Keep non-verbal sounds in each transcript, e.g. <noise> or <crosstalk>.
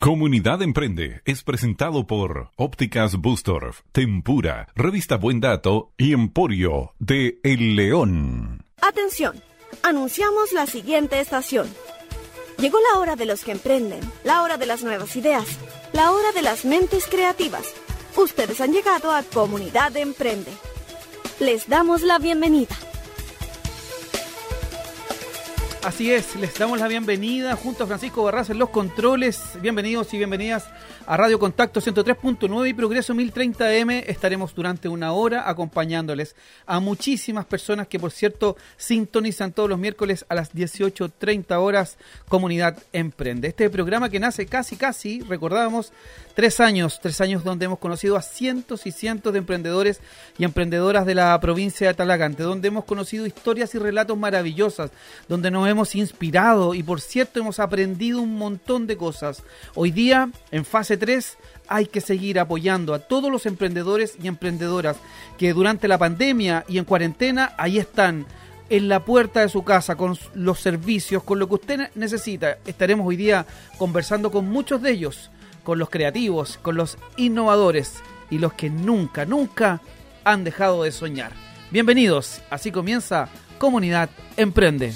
Comunidad Emprende es presentado por Ópticas Bustorf, Tempura, Revista Buen Dato y Emporio de El León. Atención, anunciamos la siguiente estación. Llegó la hora de los que emprenden, la hora de las nuevas ideas, la hora de las mentes creativas. Ustedes han llegado a Comunidad Emprende. Les damos la bienvenida. Así es, les damos la bienvenida junto a Francisco Barras en los controles. Bienvenidos y bienvenidas a Radio Contacto 103.9 y Progreso 1030M. Estaremos durante una hora acompañándoles a muchísimas personas que, por cierto, sintonizan todos los miércoles a las 18.30 horas Comunidad Emprende. Este programa que nace casi, casi, recordábamos, tres años, tres años donde hemos conocido a cientos y cientos de emprendedores y emprendedoras de la provincia de Talagante, donde hemos conocido historias y relatos maravillosas, donde nos hemos inspirado y, por cierto, hemos aprendido un montón de cosas. Hoy día, en fase 3, hay que seguir apoyando a todos los emprendedores y emprendedoras que durante la pandemia y en cuarentena ahí están en la puerta de su casa con los servicios, con lo que usted necesita. Estaremos hoy día conversando con muchos de ellos, con los creativos, con los innovadores y los que nunca, nunca han dejado de soñar. Bienvenidos, así comienza Comunidad Emprende.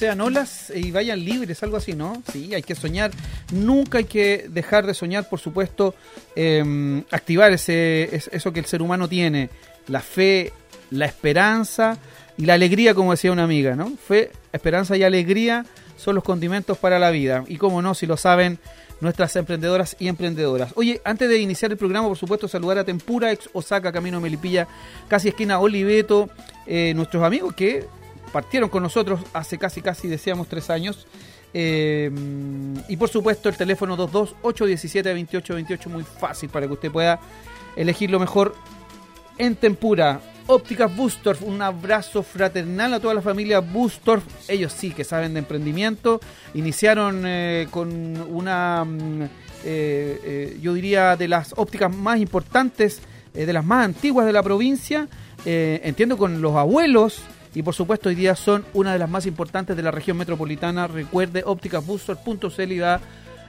Sean olas y vayan libres, algo así, ¿no? Sí, hay que soñar. Nunca hay que dejar de soñar, por supuesto, em, activar ese, eso que el ser humano tiene, la fe, la esperanza y la alegría, como decía una amiga, ¿no? Fe, esperanza y alegría son los condimentos para la vida. Y como no, si lo saben nuestras emprendedoras y emprendedoras. Oye, antes de iniciar el programa, por supuesto, saludar a Tempura, ex Osaka, Camino Melipilla, casi esquina Oliveto, eh, nuestros amigos que partieron con nosotros hace casi, casi, decíamos, tres años. Eh, y por supuesto el teléfono 228172828, muy fácil para que usted pueda elegir lo mejor en Tempura. Ópticas Bustorf, un abrazo fraternal a toda la familia Bustorf. Ellos sí que saben de emprendimiento. Iniciaron eh, con una, mm, eh, yo diría, de las ópticas más importantes, de las más antiguas de la provincia. entiendo con los abuelos. Y por supuesto hoy día son una de las más importantes de la región metropolitana. Recuerde ópticasbustorf.cl y,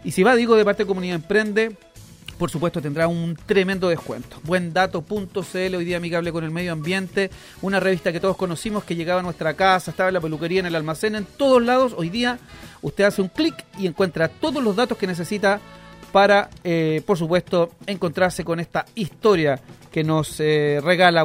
y si va, digo, de parte de Comunidad Emprende, por supuesto tendrá un tremendo descuento. Buendato.cl, hoy día amigable con el medio ambiente, una revista que todos conocimos que llegaba a nuestra casa, estaba en la peluquería, en el almacén, en todos lados. Hoy día usted hace un clic y encuentra todos los datos que necesita para, eh, por supuesto, encontrarse con esta historia que nos eh, regala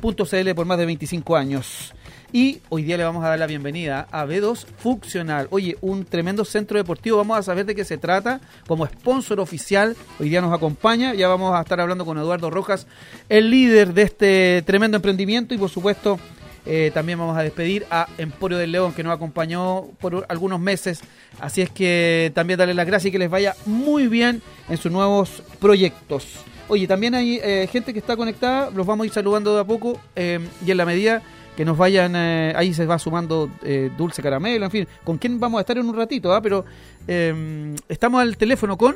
buendato.cl por más de 25 años. Y hoy día le vamos a dar la bienvenida a B2 Funcional. Oye, un tremendo centro deportivo. Vamos a saber de qué se trata. Como sponsor oficial, hoy día nos acompaña. Ya vamos a estar hablando con Eduardo Rojas, el líder de este tremendo emprendimiento. Y por supuesto, eh, también vamos a despedir a Emporio del León, que nos acompañó por algunos meses. Así es que también darle las gracias y que les vaya muy bien en sus nuevos proyectos. Oye, también hay eh, gente que está conectada, los vamos a ir saludando de a poco eh, y en la medida que nos vayan, eh, ahí se va sumando eh, dulce caramelo, en fin, con quién vamos a estar en un ratito, ¿ah? pero em, estamos al teléfono con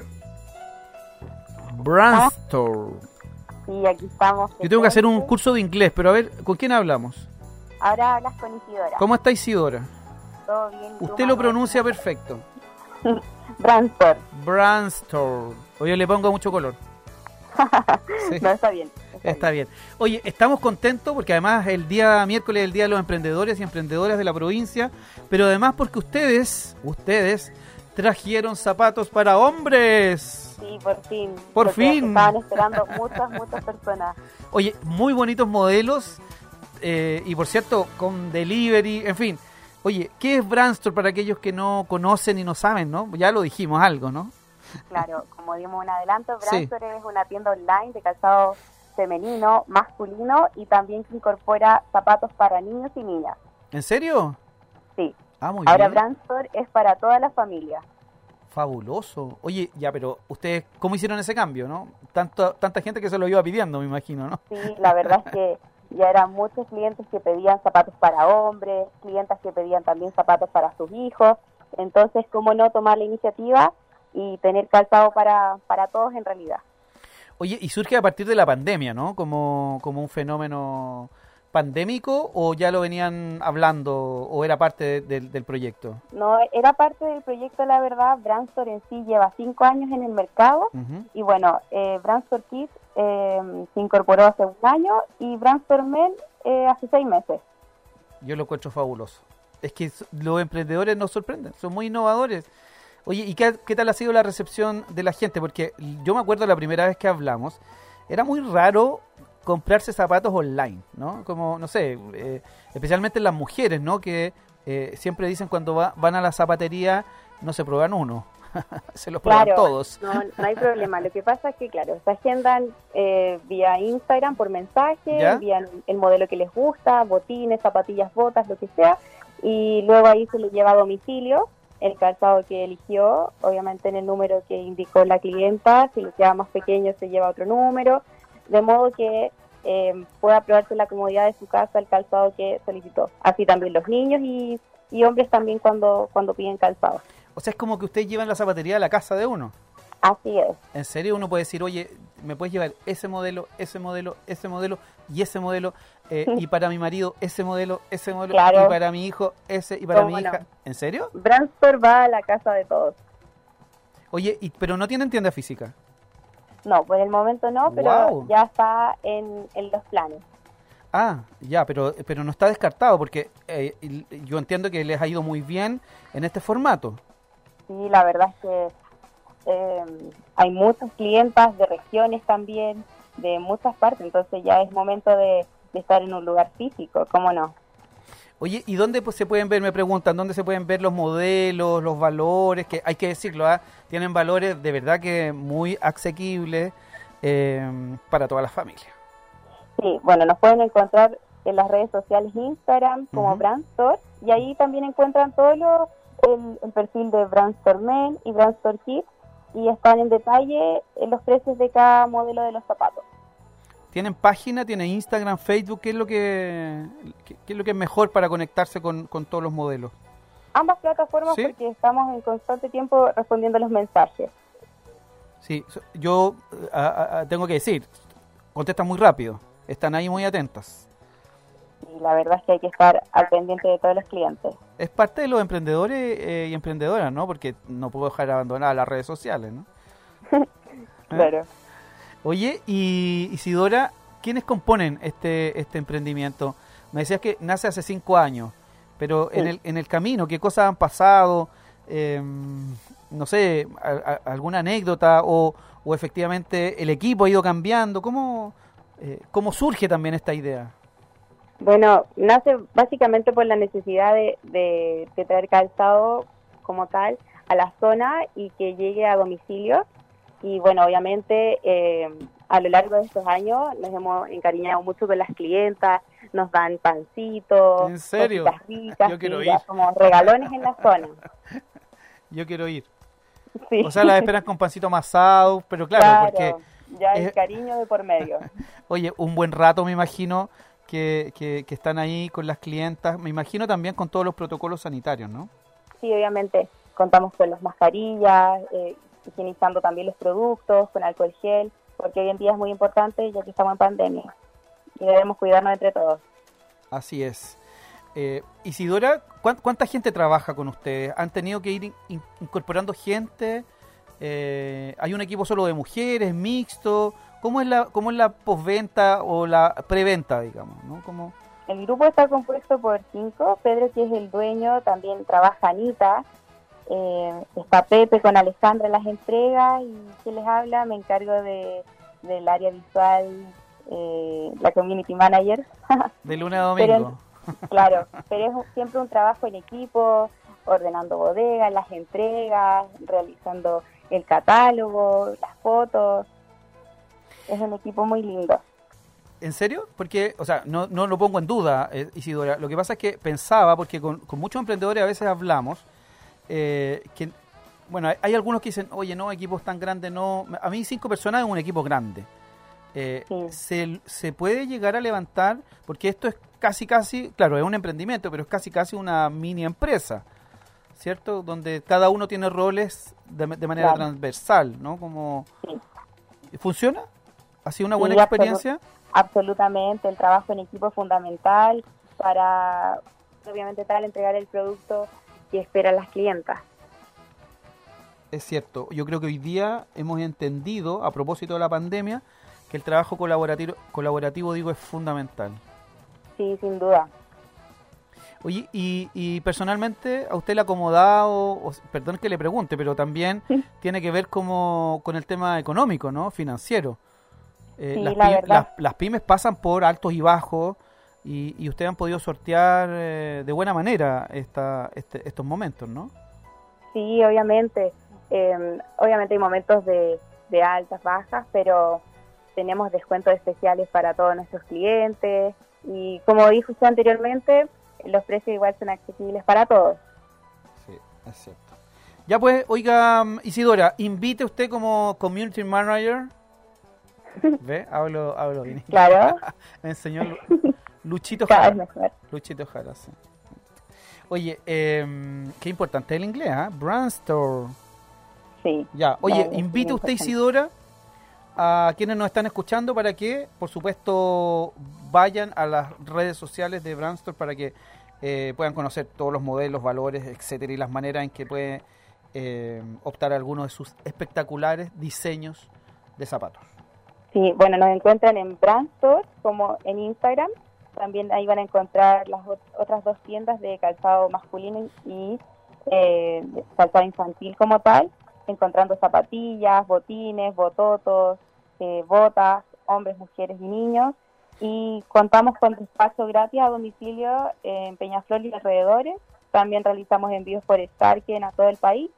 Brandstore. Sí, aquí estamos. Yo tengo que hacer un curso de inglés, pero a ver, ¿con quién hablamos? Ahora hablas con Isidora. ¿Cómo está Isidora? Todo bien. Usted lo pronuncia perfecto. <laughs> Brandstore. Brandstore. Oye, le pongo mucho color. No, está bien. Está, bien. Oye, estamos contentos porque además el día miércoles es el Día de los Emprendedores y Emprendedoras de la provincia, pero además porque ustedes, ustedes, trajeron zapatos para hombres. Sí, por fin. Por fin. Estaban esperando muchas, muchas personas. <laughs> Oye, muy bonitos modelos eh, y por cierto, con delivery, en fin. Oye, ¿qué es Brandstore para aquellos que no conocen y no saben, no? Ya lo dijimos algo, ¿no? Claro, como dimos un adelanto, Brandstore es una tienda online de calzado femenino, masculino y también que incorpora zapatos para niños y niñas. ¿En serio? Sí. Ah, muy Ahora bien. Brandstore es para toda la familia. Fabuloso. Oye, ya, pero ustedes, ¿cómo hicieron ese cambio, no? Tanto, tanta gente que se lo iba pidiendo, me imagino, ¿no? Sí, la verdad es que <laughs> ya eran muchos clientes que pedían zapatos para hombres, clientas que pedían también zapatos para sus hijos. Entonces, ¿cómo no tomar la iniciativa y tener calzado para, para todos en realidad? Oye, y surge a partir de la pandemia, ¿no? Como, como un fenómeno pandémico o ya lo venían hablando o era parte de- del- del proyecto? No, era parte del proyecto, la verdad. Brandstore en sí lleva cinco años en el mercado. Y bueno, eh, Brandstore Kids eh, se incorporó hace un año y Brandstore Men eh, hace seis meses. Yo lo encuentro fabuloso. Es que los emprendedores nos sorprenden, son muy innovadores. Oye, ¿y qué, qué tal ha sido la recepción de la gente? Porque yo me acuerdo la primera vez que hablamos, era muy raro comprarse zapatos online, ¿no? Como, no sé, eh, especialmente las mujeres, ¿no? Que eh, siempre dicen cuando va- van a la zapatería, no se prueban uno, <laughs> se los prueban Claro, todos. No, no hay problema. Lo que pasa es que, claro, se agendan eh, vía Instagram por mensaje, ¿Ya? envían el modelo que les gusta, botines, zapatillas, botas, lo que sea, y luego ahí se le lleva a domicilio el calzado que eligió, obviamente en el número que indicó la clienta, si le queda más pequeño se lleva otro número, de modo que eh, pueda probarse la comodidad de su casa el calzado que solicitó. Así también los niños y, y hombres también cuando, cuando piden calzado. O sea, es como que ustedes llevan la zapatería a la casa de uno. Así es. En serio, uno puede decir, oye, me puedes llevar ese modelo, ese modelo, ese modelo y ese modelo, eh, y para mi marido ese modelo, ese modelo, Claro. y para mi hijo ese, y para mi hija. ¿En serio? Brandstore va a la casa de todos. Oye, y, pero no tienen tienda física. No, por el momento no, pero ya está en, en los planes. Ah, ya, pero, pero no está descartado porque eh, yo entiendo que les ha ido muy bien en este formato. Sí, la verdad es que eh, hay muchas clientas de regiones también, de muchas partes, entonces ya es momento de, de estar en un lugar físico, ¿cómo no? Oye, ¿y dónde pues, se pueden ver? Me preguntan, ¿dónde se pueden ver los modelos, los valores? Que hay que decirlo, ¿ah? tienen valores de verdad que muy asequibles eh, para todas las familias. Sí, bueno, nos pueden encontrar en las redes sociales Instagram como Brand Store y ahí también encuentran todo lo, el, perfil de Brand Store Men y Brand Store Kids y están en detalle en los precios de cada modelo de los zapatos. ¿Tienen página, tienen Instagram, Facebook? ¿Qué es lo que, qué, es, lo que es mejor para conectarse con, todos los modelos? Ambas plataformas porque estamos en constante tiempo respondiendo los mensajes. Sí, yo tengo que decir, contestan muy rápido, están ahí muy atentas. Y la verdad es que hay que estar al pendiente de todos los clientes. Es parte de los emprendedores eh, y emprendedoras, ¿no? Porque no puedo dejar abandonar las redes sociales, ¿no? <laughs> claro. Oye, y Isidora, ¿quiénes componen este, este emprendimiento? Me decías que nace hace cinco años, pero en, el, en el camino, ¿qué cosas han pasado? Em, no sé, alguna anécdota o, o, efectivamente el equipo ha ido cambiando. ¿Cómo, eh, ¿Cómo surge también esta idea? Bueno, nace básicamente por la necesidad de, de, de traer calzado como tal a la zona y que llegue a domicilio y bueno, obviamente eh, a lo largo de estos años nos hemos encariñado mucho con las clientas, nos dan pancitos, ¿En serio? ricas, Yo quiero ir. como regalones en la zona. <laughs> Yo quiero ir. O sea, las esperan con pancito amasado, pero claro, porque... Ya hay cariño de por medio. <laughs> Oye, un buen rato me imagino que, que, que están ahí con las clientas, me imagino también con todos los protocolos sanitarios, ¿no? Sí, obviamente contamos con las mascarillas, eh, higienizando también los productos con alcohol gel, porque hoy en día es muy importante ya que estamos en pandemia y debemos cuidarnos entre todos. Así es. Eh, Isidora, ¿cuánta gente trabaja con ustedes? ¿Han tenido que ir incorporando gente? Eh, ¿Hay un equipo solo de mujeres, mixto? ¿Cómo es la, cómo es la postventa o la preventa, digamos? ¿no? El grupo está compuesto por cinco. Pedro, que es el dueño, también trabaja Anita, eh, está Pepe con Alejandra en las entregas y que les habla, me encargo de, del área visual, eh, la community manager. <laughs> De lunes a domingo. <laughs> claro, pero es siempre un trabajo en equipo, ordenando bodegas, las entregas, realizando el catálogo, las fotos. Es un equipo muy lindo. ¿En serio? Porque, o sea, no, no lo pongo en duda, eh, Isidora. Lo que pasa es que pensaba, porque con, con muchos emprendedores a veces hablamos, eh, que, bueno, hay algunos que dicen, oye, no, equipos tan grandes, no. A mí cinco personas es un equipo grande. Eh, se, se, puede llegar a levantar, porque esto es casi, casi, claro, es un emprendimiento, pero es casi, casi una mini empresa, ¿cierto? Donde cada uno tiene roles de, manera transversal, ¿no? Como, ¿Funciona? ¿Ha sido una buena experiencia? absolutamente, el trabajo en equipo es fundamental para, obviamente, tal, entregar el producto que esperan las clientas. Es cierto, yo creo que hoy día hemos entendido, a propósito de la pandemia, que el trabajo colaborativo, colaborativo digo, es fundamental. Sí, sin duda. Oye, y, personalmente, ¿a usted le ha acomodado, perdón que le pregunte, pero también tiene que ver como con el tema económico, ¿no? Financiero. Eh, las, las, pymes pasan por altos y bajos, y, ustedes han podido sortear eh, de buena manera esta, este, estos momentos, ¿no? Sí, obviamente. Em, obviamente hay momentos de, altas, bajas, pero tenemos descuentos especiales para todos nuestros clientes y como dijo usted anteriormente, los precios igual son accesibles para todos. Sí, es cierto. Ya pues, oiga, Isidora, invite usted como community manager. <laughs> ¿Ve? Hablo, hablo bien. Claro. <laughs> Me enseñó <laughs> Luchito Jara. Luchito Jara, sí. Oye, eh, qué importante el inglés, ¿ah? ¿eh? Store. Sí. Ya, oye, invite usted, Isidora, a quienes nos están escuchando para que, por supuesto, vayan a las redes sociales de Brandstore para que eh, puedan conocer todos los modelos, valores, etcétera, y las maneras en que puede eh, optar a algunos de sus espectaculares diseños de zapatos. Sí, bueno, nos encuentran en Brandstore como en Instagram también ahí van a encontrar las otras dos tiendas de calzado masculino y eh, calzado infantil como tal, encontrando zapatillas, botines, bototos, eh, botas, hombres, mujeres y niños. Y contamos con despacho gratis a domicilio en Peñaflor y alrededores. También realizamos envíos por Starken a todo el país.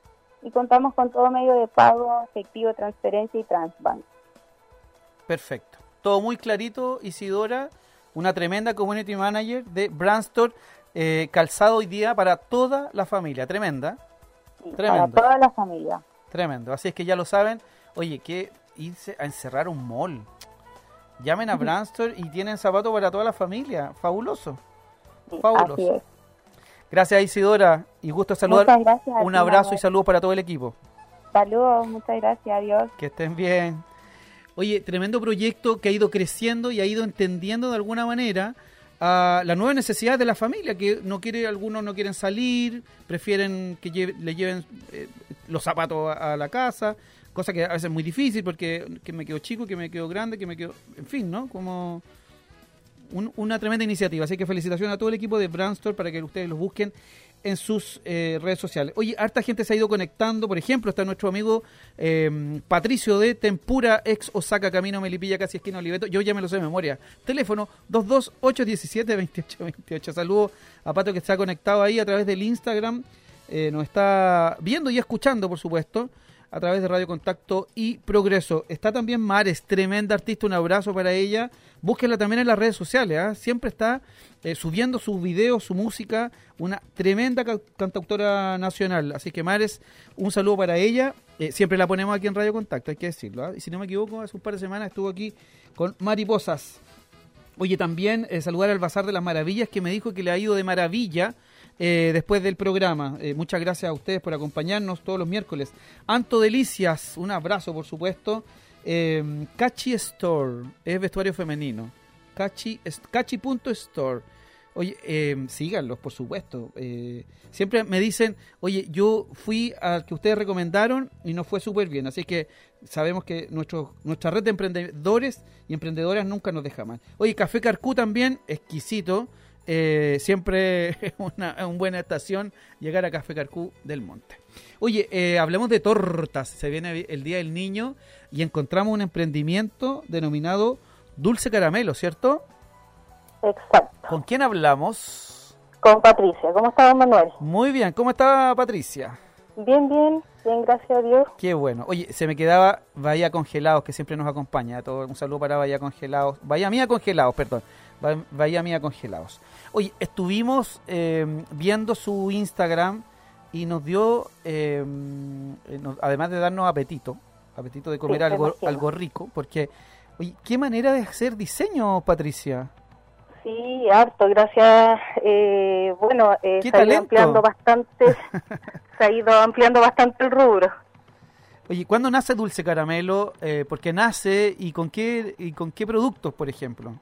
Y contamos con todo medio de pago, efectivo, transferencia y transbank. Perfecto. Todo muy clarito, Isidora. Una tremenda community manager de Brandstore. Eh, calzado hoy día para toda la familia. Tremenda. Sí, para toda la familia. Tremendo. Así es que ya lo saben. Oye, que irse a encerrar un mall. Llamen a Brandstore y tienen zapatos para toda la familia. Fabuloso. Fabuloso. Gracias Isidora y gusto saludar. Gracias, un abrazo y saludos para todo el equipo. Saludos, muchas gracias, adiós. Que estén bien. Oye, tremendo proyecto que ha ido creciendo y ha ido entendiendo de alguna manera a la nueva necesidad de la familia, que no quiere, algunos no quieren salir, prefieren que le lleven eh, los zapatos a, a, la casa, cosa que a veces es muy difícil porque que me quedo chico, que me quedo grande, que me quedo, en fin, ¿no? Como una tremenda iniciativa. Así que felicitaciones a todo el equipo de Brandstore para que ustedes los busquen en sus eh, redes sociales. Oye, harta gente se ha ido conectando. Por ejemplo, está nuestro amigo eh, Patricio de Tempura, ex Osaka, Camino Melipilla, casi esquina Oliveto. Yo ya me lo sé de memoria. Teléfono 228172828. Saludos a Pato que está conectado ahí a través del Instagram. Eh, nos está viendo y escuchando, por supuesto a través de Radio Contacto y Progreso. Está también Mares, tremenda artista, un abrazo para ella. Búsquenla también en las redes sociales, ¿eh? siempre está eh, subiendo sus videos, su música, una tremenda ca cantautora nacional. Así que Mares, un saludo para ella. Eh, siempre la ponemos aquí en Radio Contacto, hay que decirlo. ¿eh? Y si no me equivoco, hace un par de semanas estuvo aquí con Mariposas. Oye, también saludar al Bazar de las Maravillas, que me dijo que le ha ido de maravilla eh, después del programa. Eh, muchas gracias a ustedes por acompañarnos todos los miércoles. Anto Delicias, un abrazo por supuesto. Eh, Cachi Store, es vestuario femenino. Cachi, Cachi.store. Oye, eh, síganlos, por supuesto. Eh, siempre me dicen, oye, yo fui al que ustedes recomendaron y no fue súper bien. Así que sabemos que nuestro, nuestra red de emprendedores y emprendedoras nunca nos deja mal. Oye, Café Carcú también, exquisito. Eh, siempre <laughs> es una, buena estación llegar a Café Carcú del Monte. Oye, eh, hablemos de tortas. Se viene el Día del Niño y encontramos un emprendimiento denominado Dulce Caramelo, ¿cierto? Exacto. ¿Con quién hablamos? Con Patricia. ¿Cómo está, Manuel? Muy bien. ¿Cómo está Patricia? Bien, bien. Bien, gracias a Dios. Qué bueno. Oye, se me quedaba Bahía Congelados, que siempre nos acompaña. Todo, un saludo para Bahía Congelados. Bahía Mía Congelados, perdón. Bahía Mía Congelados. Oye, estuvimos eh, viendo su Instagram y nos dio, eh, nos, además de darnos apetito, apetito de comer Sí, algo, algo rico, porque, oye, qué manera de hacer diseño, Patricia. Sí, harto, gracias. Eh, bueno, eh, ¡Qué se ha ido ampliando bastante, <laughs> se ha ido ampliando bastante el rubro. Oye, ¿cuándo nace Dulce Caramelo? Eh, ¿Por qué nace y con qué y con qué productos, por ejemplo?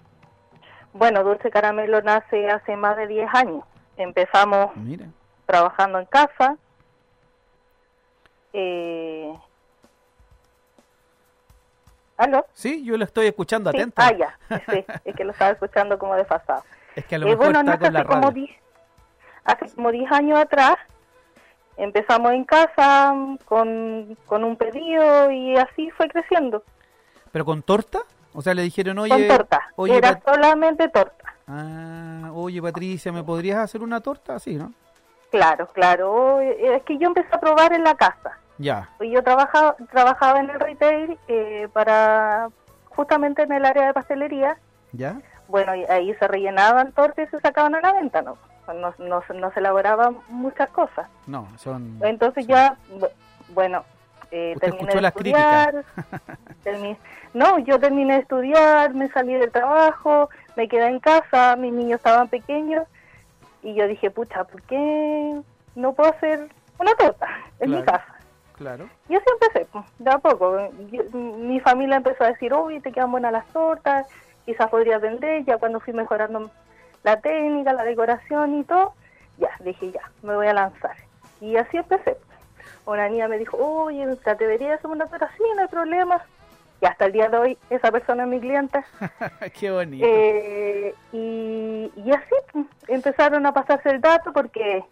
Bueno, Dulce Caramelo nace hace más de 10 años. Empezamos Mira. trabajando en casa. Eh... ¿Aló? Sí, yo lo estoy escuchando Sí, atenta. Ah, ya, <laughs> sí, es que lo estaba escuchando como desfasado. Es que a lo Eh, mejor bueno, está nace con la hace como, radio. 10, hace como 10 años atrás. Empezamos en casa mm, con, con un pedido y así fue creciendo. ¿Pero con torta? O sea, le dijeron, oye... con torta. Oye, Era Pat- solamente torta. ah, oye, Patricia, ¿me podrías hacer una torta? Sí, ¿no? Claro, claro. Es que yo empecé a probar en la casa. Ya. Yo trabajaba, trabajaba en el retail eh, para justamente en el área de pastelería. ¿Ya? Bueno, y ahí se rellenaban tortas y se sacaban a la venta, ¿no? No, no, se- no se elaboraban muchas cosas. No, son... Entonces ya, bu- bueno, eh, Usted terminé escuchó de las estudiar. no, yo terminé de estudiar, me salí del trabajo, me quedé en casa, mis niños estaban pequeños y yo dije, pucha, ¿por qué no puedo hacer una torta en mi casa? Claro. Y así empecé, pues, de a poco. Yo- mi familia empezó a decir, uy, te quedan buenas las tortas, quizás podrías vender, ya cuando fui mejorando la técnica, la decoración y todo, ya, dije, ya, me voy a lanzar. Y así empecé. Una niña me dijo, oye, ¿te atreverías a hacer una torta? Sí, no hay problema. Y hasta el día de hoy, esa persona es mi clienta. <laughs> Qué bonito. Eh, y, y así pues, empezaron a pasarse el dato porque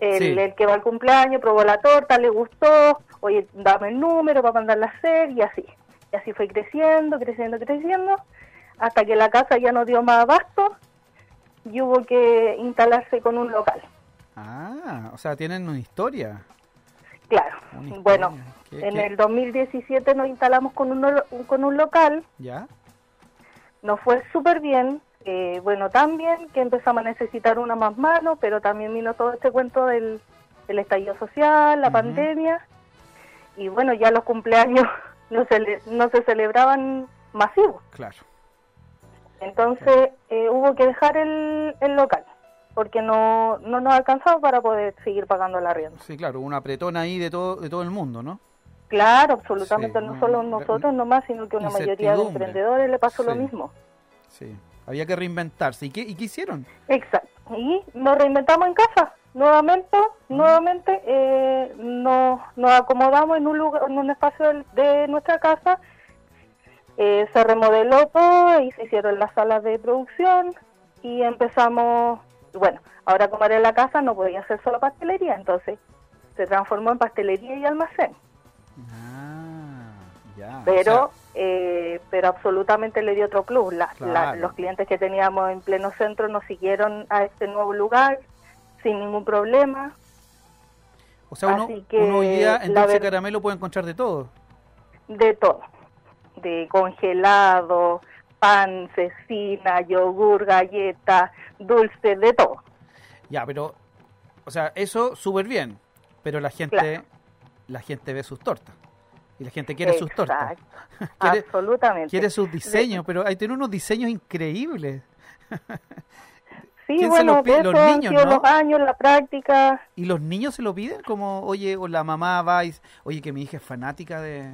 el, Sí. el que va al cumpleaños probó la torta, le gustó, oye, dame el número para mandarla a hacer y así. Y así fue creciendo, creciendo, creciendo, hasta que la casa ya no dio más abasto y hubo que instalarse con un local. Ah, o sea, tienen una historia. Claro, bueno, ¿Qué- en qué? el 2017 nos instalamos con un, con un local, ¿Ya? nos fue súper bien, eh, bueno, también que empezamos a necesitar una más mano, pero también vino todo este cuento del, del estallido social, la pandemia, y bueno, ya los cumpleaños <laughs> no se, no se celebraban masivos. Claro. Entonces eh, hubo que dejar el, el local porque no, no nos alcanzaba para poder seguir pagando el arriendo. Sí, claro, una apretona ahí de todo, de todo el mundo, ¿no? Claro, absolutamente, Sí, no no, solo no, nosotros nomás, sino que una mayoría de emprendedores le pasó lo mismo. Sí. Había que reinventarse. ¿Y qué, y qué hicieron? Exacto. Y nos reinventamos en casa. Nuevamente, nuevamente eh, nos, nos acomodamos en un lugar, en un espacio del- de nuestra casa. Eh, se remodeló todo y se hicieron las salas de producción y empezamos, bueno, ahora como era en la casa no podía hacer solo pastelería, entonces se transformó en pastelería y almacén. Ah, ya. pero O eh, pero absolutamente le dio otro plus. La- los clientes que teníamos en pleno centro nos siguieron a este nuevo lugar sin ningún problema. o sea, uno, así que uno hoy día en Dulce Caramelo puede encontrar de todo. De todo, de congelado, pan, cecina, yogur, galleta, dulce, de todo. Ya, pero, o sea, eso súper bien, pero la gente, Claro. la gente ve sus tortas. Y la gente quiere sus tortas. Exacto, <laughs> Quiere, absolutamente. quiere sus diseños, pero hay tiene unos diseños increíbles. <laughs> Sí, ¿Quién se bueno, Los han niños, los años, la práctica. ¿Y los niños se lo piden? Como, oye, o la mamá va y oye, que mi hija es fanática de...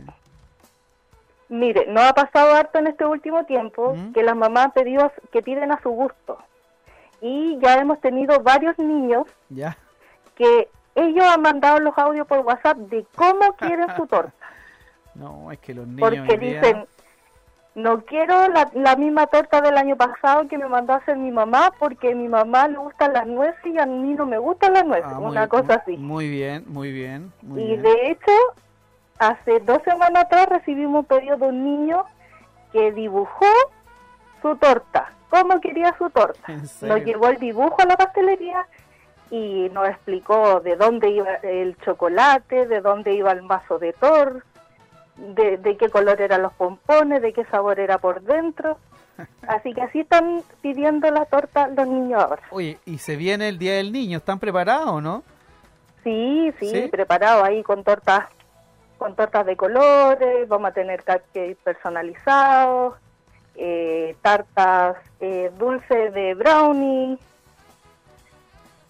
Mire, nos ha pasado harto en este último tiempo ¿Mm? que las mamás pedido, que piden a su gusto. Y ya hemos tenido varios niños ¿Ya? que ellos han mandado los audios por WhatsApp de cómo quieren su torta. <laughs> No, es que los niños Porque día- dicen, no quiero la, la misma torta del año pasado que me mandó a hacer mi mamá porque a mi mamá le gustan las nueces y a mí no me gustan las nueces. Ah, muy- una cosa así. Muy bien, muy bien, muy Y bien. de hecho, hace dos semanas atrás recibimos un pedido de un niño que dibujó su torta, cómo quería su torta. Nos llevó el dibujo a la pastelería y nos explicó de dónde iba el chocolate, de dónde iba el mazo de tor, de, de qué color eran los pompones, de qué sabor era por dentro. <laughs> Así que así están pidiendo la torta los niños ahora. Oye, y se viene el Día del Niño, ¿están preparados, no? Sí, sí, ¿Sí? preparado ahí con tortas con tortas de colores, vamos a tener cupcakes personalizados, eh, tartas eh, dulces de brownie.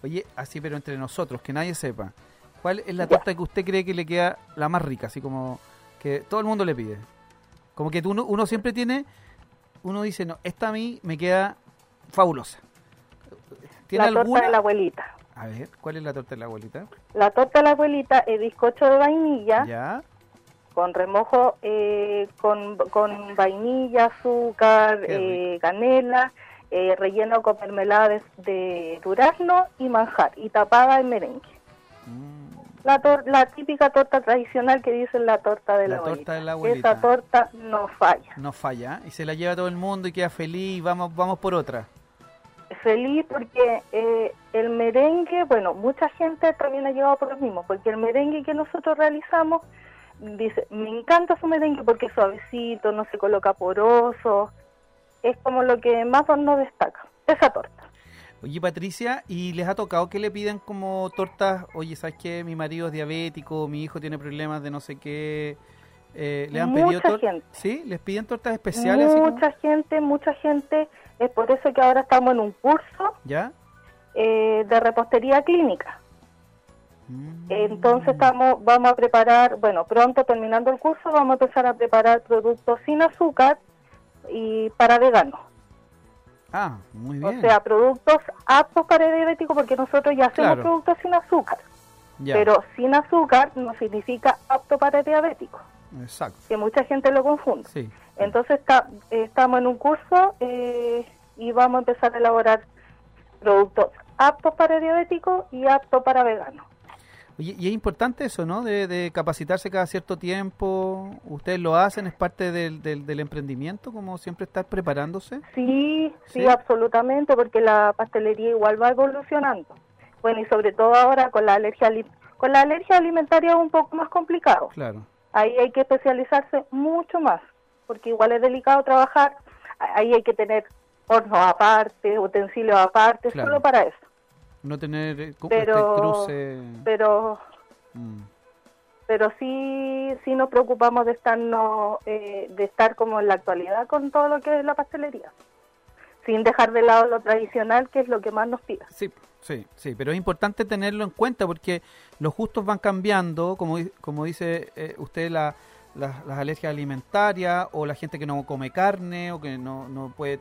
Oye, así pero entre nosotros, que nadie sepa. ¿Cuál es la Ya. torta que usted cree que le queda la más rica? Así como que todo el mundo le pide. Como que uno, uno siempre tiene, uno dice, no, esta a mí me queda fabulosa. ¿Tiene La torta alguna? de la abuelita. A ver, ¿cuál es la torta de la abuelita? La torta de la abuelita es bizcocho de vainilla Ya. con remojo eh, con, con vainilla, azúcar, eh, canela, eh, relleno con mermelada de, de durazno y manjar y tapada en merengue. Mm, La, tor- la típica torta tradicional que dicen la torta de la, La torta abuelita. de la abuelita. Esa torta no falla. no falla. Y se la lleva todo el mundo y queda feliz y vamos, vamos por otra. Feliz porque eh, el merengue, bueno, mucha gente también ha llegado por lo mismo, porque el merengue que nosotros realizamos, dice, me encanta su merengue porque es suavecito, no se coloca poroso, es como lo que más nos destaca, esa torta. Oye, Patricia, ¿y les ha tocado que le piden como tortas? Oye, ¿sabes qué? Mi marido es diabético, mi hijo tiene problemas de no sé qué. Eh, ¿Le han pedido Mucha tortas? gente. ¿Sí? ¿Les piden tortas especiales? como- Mucha gente, mucha gente, es por eso que ahora estamos en un curso ¿Ya? eh, de repostería clínica. Mm. Entonces estamos, vamos a preparar, bueno, pronto terminando el curso vamos a empezar a preparar productos sin azúcar y para veganos. Ah, muy O bien. sea, productos aptos para diabéticos porque nosotros ya hacemos Claro. productos sin azúcar. ya, Pero sin azúcar no significa apto para diabéticos, exacto. que mucha gente lo confunde. Sí. Entonces está, estamos en un curso eh, y vamos a empezar a elaborar productos aptos para diabéticos y aptos para veganos. Y es importante eso, ¿no? De, capacitarse cada cierto tiempo. ¿Ustedes lo hacen? ¿Es parte del, del, emprendimiento, como siempre estar preparándose? Sí, sí, absolutamente, porque la pastelería igual va evolucionando. Bueno, y sobre todo ahora con la alergia con la alergia alimentaria es un poco más complicado. Claro. Ahí hay que especializarse mucho más, porque igual es delicado trabajar. Ahí hay que tener hornos aparte, utensilios aparte, solo para eso. No tener eh, este pero, cruce. Pero, mm. pero sí, sí nos preocupamos de estar, eh, de estar como en la actualidad con todo lo que es la pastelería. Sin dejar de lado lo tradicional, que es lo que más nos pide. Sí, sí, sí, pero es importante tenerlo en cuenta porque los gustos van cambiando, como, como dice eh, usted, la, las alergias alimentarias o la gente que no come carne o que no, no puede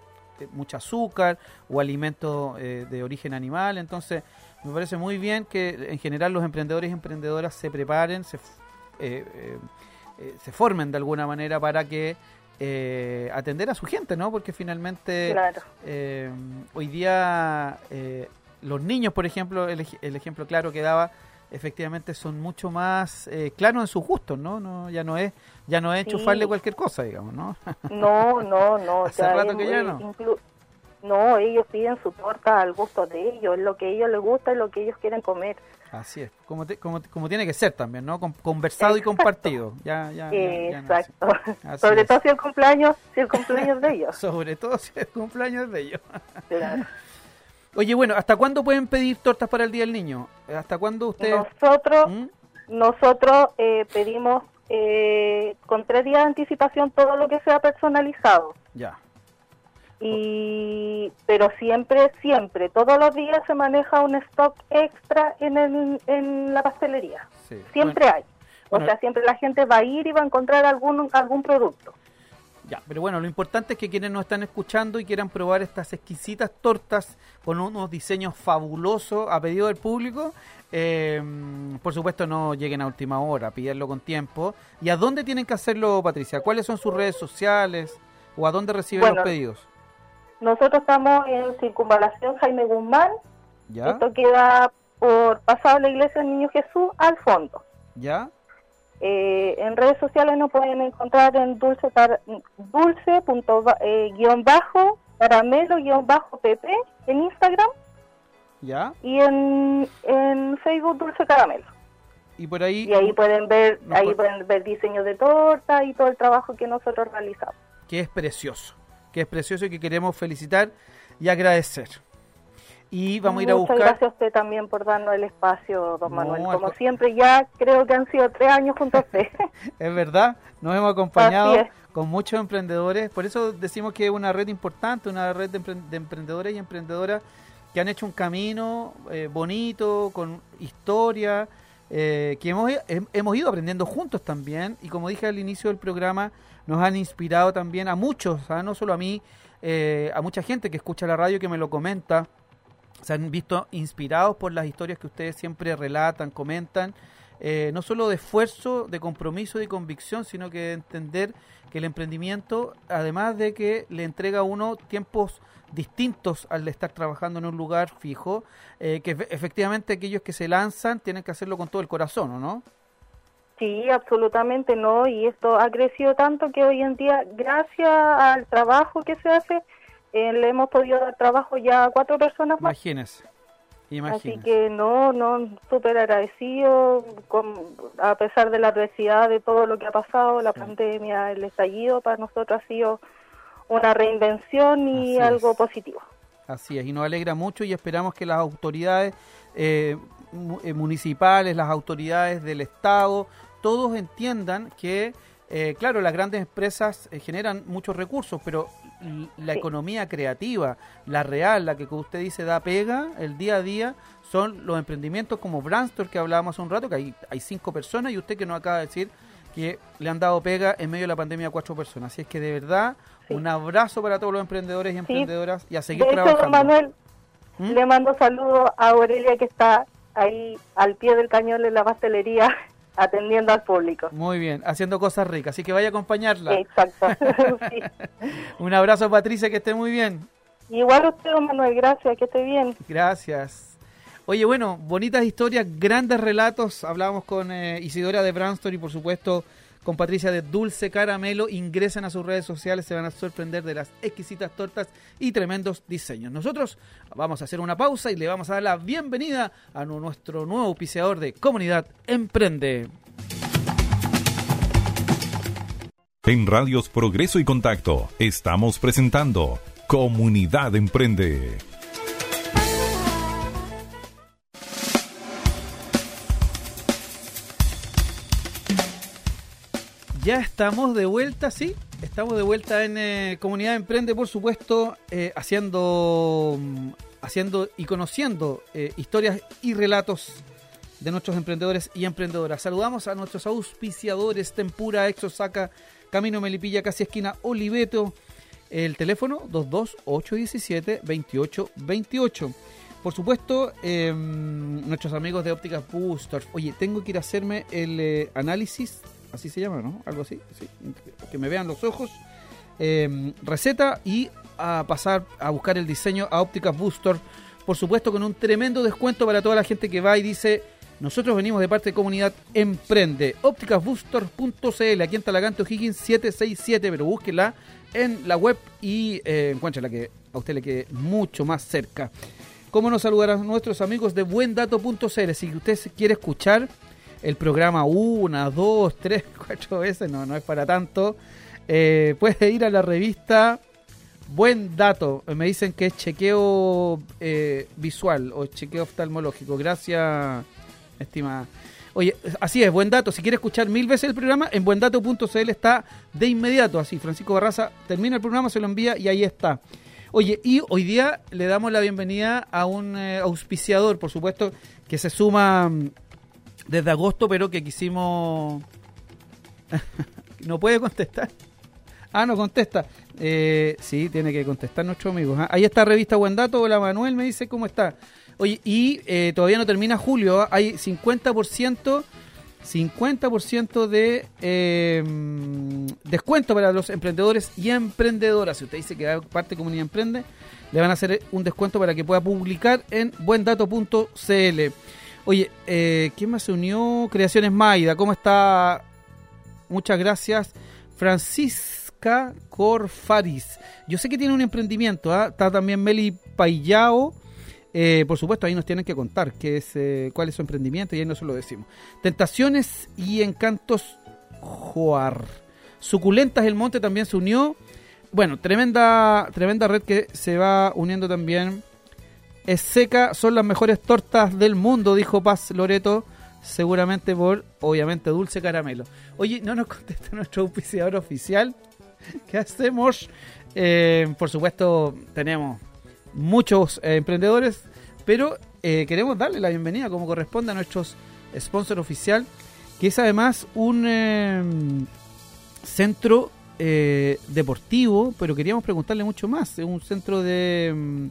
mucho azúcar o alimentos eh, de origen animal. Entonces, me parece muy bien que en general los emprendedores y emprendedoras se preparen, se, eh, eh, se formen de alguna manera para que atender a su gente, ¿no? Porque finalmente hoy día los niños, por ejemplo, el, el ejemplo claro que daba, efectivamente son mucho más eh, claros en sus gustos, ¿no? no Ya no es ya no es enchufarle cualquier cosa, digamos, ¿no? <laughs> No, no, no. Hace rato que ya no. no, ellos piden su torta al gusto de ellos, lo que a ellos les gusta y lo que ellos quieren comer. Así es, como, como, como tiene que ser también, ¿no? conversado y compartido. Ya, ya, Exacto. <laughs> Sobre todo si el cumpleaños, si el cumpleaños de <laughs> ellos. Sobre todo si el cumpleaños de ellos. claro. Oye, bueno, ¿hasta cuándo pueden pedir tortas para el Día del Niño? ¿Hasta cuándo ustedes...? Nosotros, ¿Mm? nosotros eh, pedimos eh, con tres días de anticipación todo lo que sea personalizado. Ya. Y, pero siempre, siempre, todos los días se maneja un stock extra en, el, en la pastelería. Siempre hay. O sea, siempre la gente va a ir y va a encontrar algún, algún producto. Ya, pero bueno, lo importante es que quienes nos están escuchando y quieran probar estas exquisitas tortas con unos diseños fabulosos a pedido del público, eh, por supuesto no lleguen a última hora, pídanlo con tiempo. ¿Y a dónde tienen que hacerlo, Patricia? ¿Cuáles son sus redes sociales o a dónde reciben los pedidos? Nosotros estamos en Circunvalación Jaime Guzmán. ¿Ya? Esto queda por pasado la iglesia del Niño Jesús al fondo. ¿Ya? Eh, en redes sociales nos pueden encontrar en dulce, dulce punto, eh, guion bajo caramelo guion bajo pp en Instagram. Ya y en, en Facebook dulce caramelo. Y por ahí y ahí pueden ver ahí pueden ver diseños de torta y todo el trabajo que nosotros realizamos. Que es precioso que es precioso y que queremos felicitar y agradecer y vamos a ir a buscar. Muchas gracias a usted también por darnos el espacio, don Manuel. Como siempre, ya creo que han sido tres años junto a usted. <laughs> es verdad, nos hemos acompañado con muchos emprendedores. Por eso decimos que es una red importante, una red de, emprendedores y emprendedoras que han hecho un camino eh, bonito, con historia, eh, que hemos, hemos ido aprendiendo juntos también. Y como dije al inicio del programa, nos han inspirado también a muchos, ¿ah? no solo a mí, eh, a mucha gente que escucha la radio que me lo comenta se han visto inspirados por las historias que ustedes siempre relatan, comentan, eh, no solo de esfuerzo, de compromiso y convicción, sino que de entender que el emprendimiento, además de que le entrega a uno tiempos distintos al de estar trabajando en un lugar fijo, eh, que efectivamente aquellos que se lanzan tienen que hacerlo con todo el corazón, ¿o no? Sí, absolutamente no, y esto ha crecido tanto que hoy en día, gracias al trabajo que se hace, eh, le hemos podido dar trabajo ya a cuatro personas más. Imagínese. Así que no, no, súper agradecido, con, a pesar de la adversidad de todo lo que ha pasado, la pandemia, el estallido, para nosotros ha sido una reinvención y algo positivo. Así es, y nos alegra mucho y esperamos que las autoridades eh, eh, municipales, las autoridades del Estado, todos entiendan que, claro, las grandes empresas generan muchos recursos, pero la economía creativa, la real, la que usted dice da pega, el día a día, son los emprendimientos como Brandstore que hablábamos hace un rato, que hay, hay cinco personas y usted que nos acaba de decir que le han dado pega en medio de la pandemia a cuatro personas. Así es que de verdad, un abrazo para todos los emprendedores y emprendedoras y a seguir trabajando. Manuel, ¿Mm? le mando saludos a Aurelia que está ahí al pie del cañón en la pastelería atendiendo al público. Muy bien, haciendo cosas ricas, así que vaya a acompañarla. Exacto. <laughs> Un abrazo, Patricia, que esté muy bien. Igual usted, Manuel, gracias, que esté bien. Gracias. Oye, bueno, bonitas historias, grandes relatos. Hablábamos con eh, Isidora de Branston y por supuesto con Patricia de Dulce Caramelo. Ingresen a sus redes sociales, se van a sorprender de las exquisitas tortas y tremendos diseños. Nosotros vamos a hacer una pausa y le vamos a dar la bienvenida a nuestro nuevo auspiciador de Comunidad Emprende. En Radios Progreso y Contacto estamos presentando Comunidad Emprende. Ya estamos de vuelta, sí. Estamos de vuelta en eh, Comunidad Emprende, por supuesto, eh, haciendo, mm, haciendo y conociendo eh, historias y relatos de nuestros emprendedores y emprendedoras. Saludamos a nuestros auspiciadores Tempura, Exosaca, Camino Melipilla, casi esquina Oliveto. El teléfono 22817-2828. Por supuesto, em, nuestros amigos de Ópticas Booster. Oye, tengo que ir a hacerme el análisis así se llama, ¿no? Algo así, que me vean los ojos. Em, receta y a pasar a buscar el diseño a Ópticas Booster, por supuesto con un tremendo descuento para toda la gente que va y dice, nosotros venimos de parte de Comunidad Emprende, ópticasbooster.cl, aquí en Talagante O'Higgins 767, pero búsquela en la web y eh, encuentre la que a usted le quede mucho más cerca. ¿Cómo nos saludar a nuestros amigos de buendato.cl? Si usted quiere escuchar el programa una, dos, tres, <laughs> cuatro veces, no, no es para tanto. Eh, puede ir a la revista Buen Dato. Me dicen que es chequeo eh, visual o chequeo oftalmológico. Gracias, estimada. Oye, así es, buen dato. Si quiere escuchar mil veces el programa, en buendato.cl está de inmediato. Así, Francisco Barraza termina el programa, se lo envía y ahí está. Oye, y hoy día le damos la bienvenida a un eh, auspiciador, por supuesto, que se suma desde agosto, pero que quisimos... <laughs> no puede contestar. Ah, no contesta. Eh, sí, tiene que contestar nuestro amigo. ¿ah? Ahí está revista Buen Dato. Hola Manuel, me dice cómo está. Oye, y eh, todavía no termina julio. ¿ah? Hay 50%, 50% de eh, descuento para los emprendedores y emprendedoras. Si usted dice que parte de Comunidad Emprende, le van a hacer un descuento para que pueda publicar en buendato.cl. Oye, eh, ¿quién más se unió? Creaciones Maida, ¿cómo está? Muchas gracias. Francisca Corfaris. Yo sé que tiene un emprendimiento, ¿ah? está también Meli Payao. Eh, por supuesto, ahí nos tienen que contar qué es, eh, cuál es su emprendimiento y ahí no se lo decimos. Tentaciones y Encantos Joar. Suculentas el Monte también se unió. Bueno, tremenda, tremenda red que se va uniendo también es seca, son las mejores tortas del mundo, dijo Paz Loreto, seguramente por, obviamente, dulce caramelo. Oye, no nos <laughs> contesta nuestro auspiciador oficial. <laughs> ¿Qué hacemos? Eh, por supuesto, tenemos muchos eh, emprendedores, pero eh, queremos darle la bienvenida como corresponde a nuestros sponsor oficial, que es además un centro deportivo, pero queríamos preguntarle mucho más. Es un centro de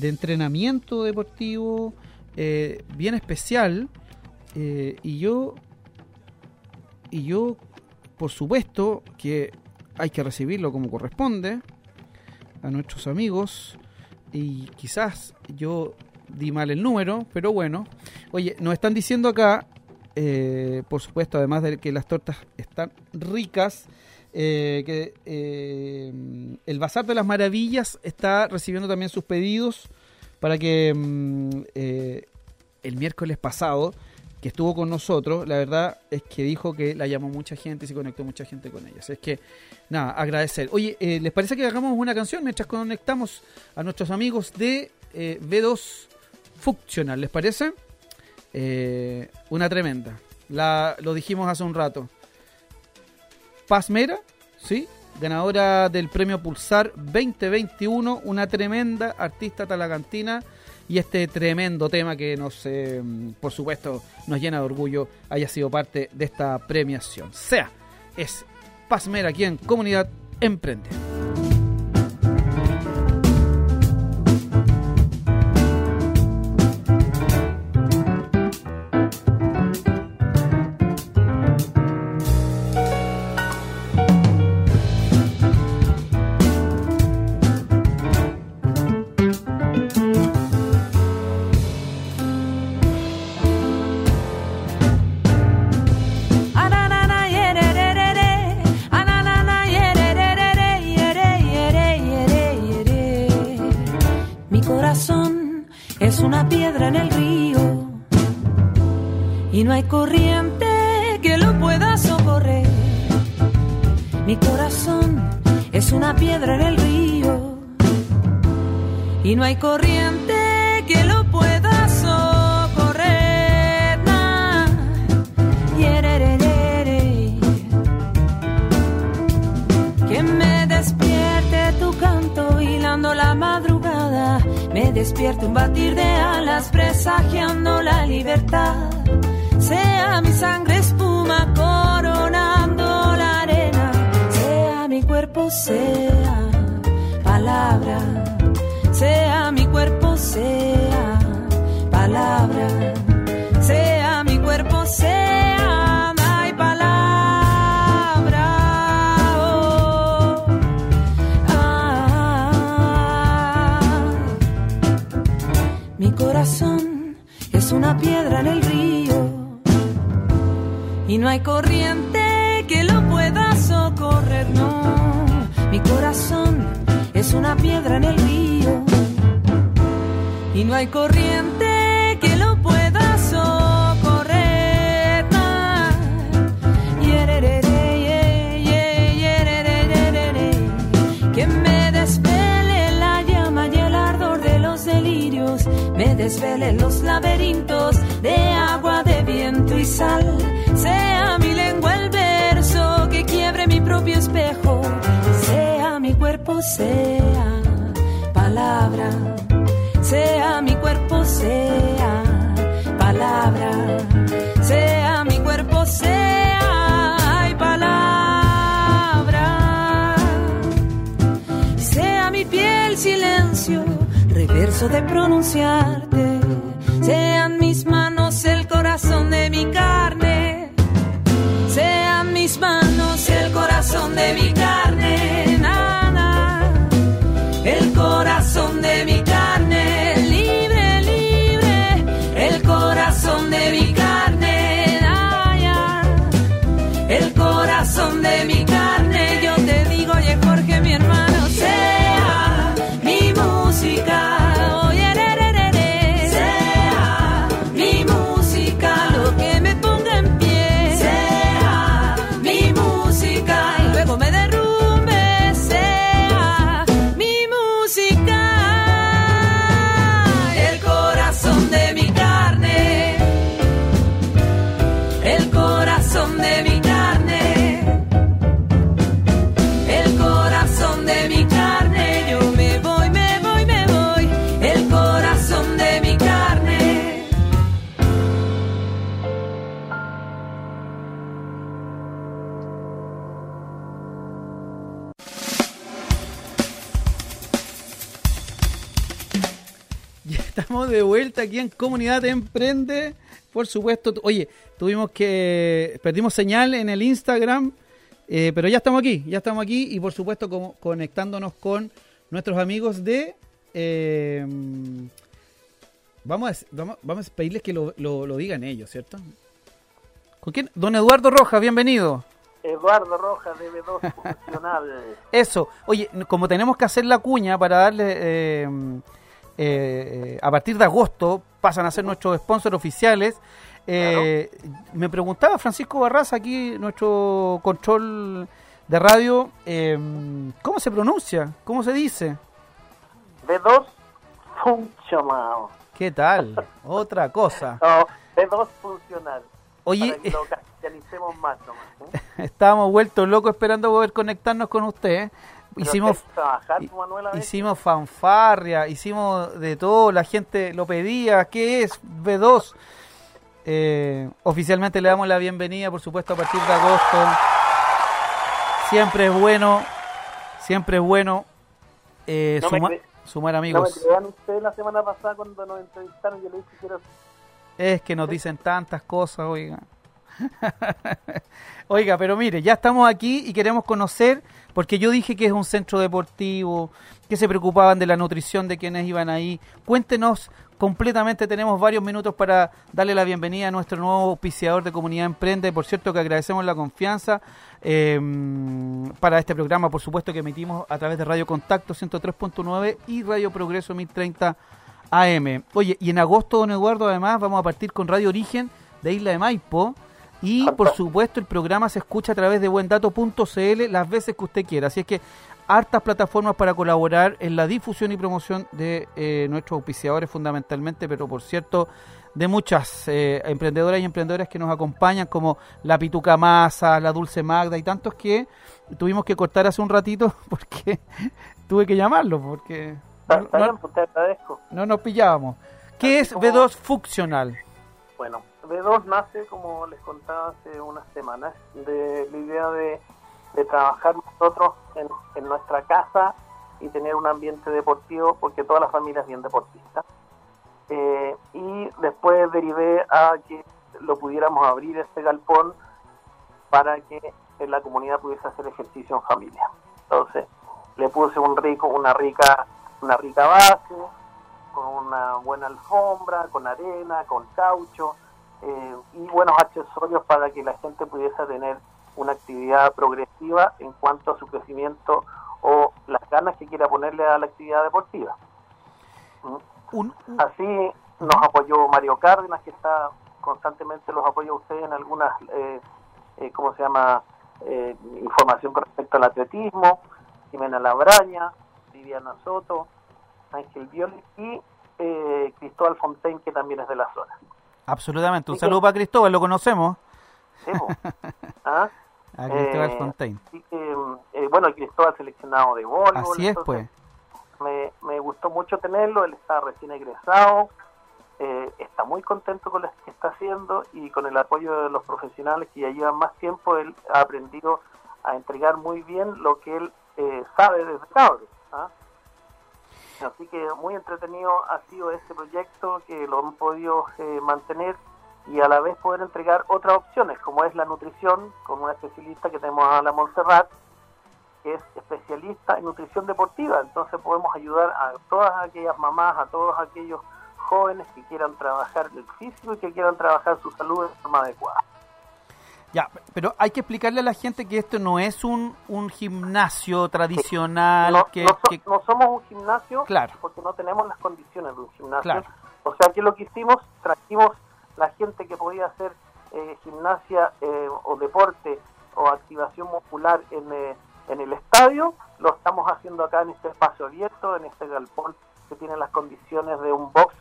de entrenamiento deportivo eh, bien especial eh, y yo y yo por supuesto que hay que recibirlo como corresponde a nuestros amigos y quizás yo di mal el número pero bueno. Oye nos están diciendo acá eh, por supuesto además de que las tortas están ricas eh, que eh, el Bazar de las Maravillas está recibiendo también sus pedidos para que mm, eh, el miércoles pasado, que estuvo con nosotros, la verdad es que dijo que la llamó mucha gente y se conectó mucha gente con ellas. Es que, nada, agradecer. Oye, ¿les parece que hagamos una canción mientras conectamos a nuestros amigos de B2 Functional? ¿Les parece? una tremenda. La, lo dijimos hace un rato. Paz Mera, ¿sí? ganadora del premio Pulsar 2021, una tremenda artista talagantina y este tremendo tema que nos, eh, por supuesto, nos llena de orgullo haya sido parte de esta premiación. Sea, es Paz Mera aquí en Comunidad Emprende. Y no hay corriente que lo pueda socorrer. Na, yererere. Que me despierte tu canto hilando la madrugada, me despierte un batir de alas presagiando la libertad. Sea mi sangre y no hay corriente que lo pueda socorrer, no. Mi corazón es una piedra en el río y no hay corriente que lo pueda socorrer. Que me desvele la llama y el ardor de los delirios, me desvele los laberintos de agua, de viento y sal. De pronunciarte, sean de vuelta aquí en Comunidad Emprende. Por supuesto, oye, tuvimos que. Perdimos señal en el Instagram, eh, pero ya estamos aquí, ya estamos aquí y por supuesto como, conectándonos con nuestros amigos de. eh, vamos, a, vamos, vamos a pedirles que lo, lo- lo digan ellos, ¿cierto? ¿Con quién? Don Eduardo Rojas, bienvenido. Eduardo Rojas de B2 <laughs> Profesional. Eso, oye, como tenemos que hacer la cuña para darle, eh, eh, a partir de agosto pasan a ser nuestros sponsors oficiales, eh, me preguntaba Francisco Barraza, aquí nuestro control de radio, eh, ¿cómo se pronuncia? ¿Cómo se dice? B2 Funcional. ¿Qué tal? Otra cosa. <laughs> No, B2 Funcional. Oye, lo castellanicemos más nomás. ¿eh? <laughs> estábamos vueltos locos esperando poder conectarnos con usted. Hicimos... trabajar. Hicimos fanfarria, hicimos de todo, la gente lo pedía. ¿Qué es B2? Eh, oficialmente le damos la bienvenida, por supuesto, a partir de agosto. Siempre es bueno, siempre es bueno eh, No suma- sumar No amigos. crean ustedes la semana pasada cuando nos entrevistaron, yo le dije que era Es que nos dicen tantas cosas, oiga. <laughs> oiga, pero mire, ya estamos aquí y queremos conocer, porque yo dije que es un centro deportivo, que se preocupaban de la nutrición de quienes iban ahí. Cuéntenos completamente, tenemos varios minutos para darle la bienvenida a nuestro nuevo auspiciador de Comunidad Emprende. Por cierto, que agradecemos la confianza eh, para este programa, por supuesto, que emitimos a través de Radio Contacto 103.9 y Radio Progreso 1030 AM. Oye, y en agosto, don Eduardo, además vamos a partir con Radio Origen de Isla de Maipo. Y por supuesto el programa se escucha a través de buendato.cl las veces que usted quiera. Así es que hartas plataformas para colaborar en la difusión y promoción de eh, nuestros auspiciadores fundamentalmente, pero por cierto de muchas eh, emprendedoras y emprendedoras que nos acompañan, como la Pituca Masa, la Dulce Magda y tantos que tuvimos que cortar hace un ratito <laughs> porque tuve que llamarlos, porque está bien, pues te agradezco. no nos pillábamos. ¿Qué es B2 Funcional? Bueno, B2 nace, como les contaba hace unas semanas, de la idea de, trabajar nosotros en, en nuestra casa y tener un ambiente deportivo, porque toda la familia es bien deportista. Eh, y después derivé a que lo pudiéramos abrir este galpón para que en la comunidad pudiese hacer ejercicio en familia. Entonces, le puse un rico, una rica, una rica base, con una buena alfombra, con arena, con caucho eh, y buenos accesorios para que la gente pudiese tener una actividad progresiva en cuanto a su crecimiento o las ganas que quiera ponerle a la actividad deportiva. ¿Mm? Así nos apoyó Mario Cárdenas, que está constantemente los apoya a ustedes en algunas, eh, eh, ¿cómo se llama?, Eh, información con respecto al atletismo, Jimena Labraña, Viviana Soto, Ángel Violi y eh, Cristóbal Fontaine, que también es de la zona. Absolutamente. Un saludo para Cristóbal, lo conocemos. ¿Sí? <laughs> ¿Ah? A Cristóbal Eh, Fontaine. Eh, bueno, Cristóbal seleccionado de voleibol. Así es, pues. me, me gustó mucho tenerlo, él está recién egresado, eh, está muy contento con lo que está haciendo y con el apoyo de los profesionales que ya llevan más tiempo, él ha aprendido a entregar muy bien lo que él eh, sabe desde cabro. ¿ah? Así que muy entretenido ha sido este proyecto que lo han podido eh, mantener y a la vez poder entregar otras opciones, como es la nutrición, con una especialista que tenemos a la Montserrat, que es especialista en nutrición deportiva. Entonces podemos ayudar a todas aquellas mamás, a todos aquellos jóvenes que quieran trabajar el físico y que quieran trabajar su salud de forma adecuada. Ya, pero hay que explicarle a la gente que esto no es un, un gimnasio tradicional. No, que, no so- que- no somos un gimnasio Claro. porque no tenemos las condiciones de un gimnasio. Claro. O sea que lo que hicimos, trajimos la gente que podía hacer eh, gimnasia eh, o deporte o activación muscular en, eh, en el estadio, lo estamos haciendo acá en este espacio abierto, en este galpón que tiene las condiciones de un box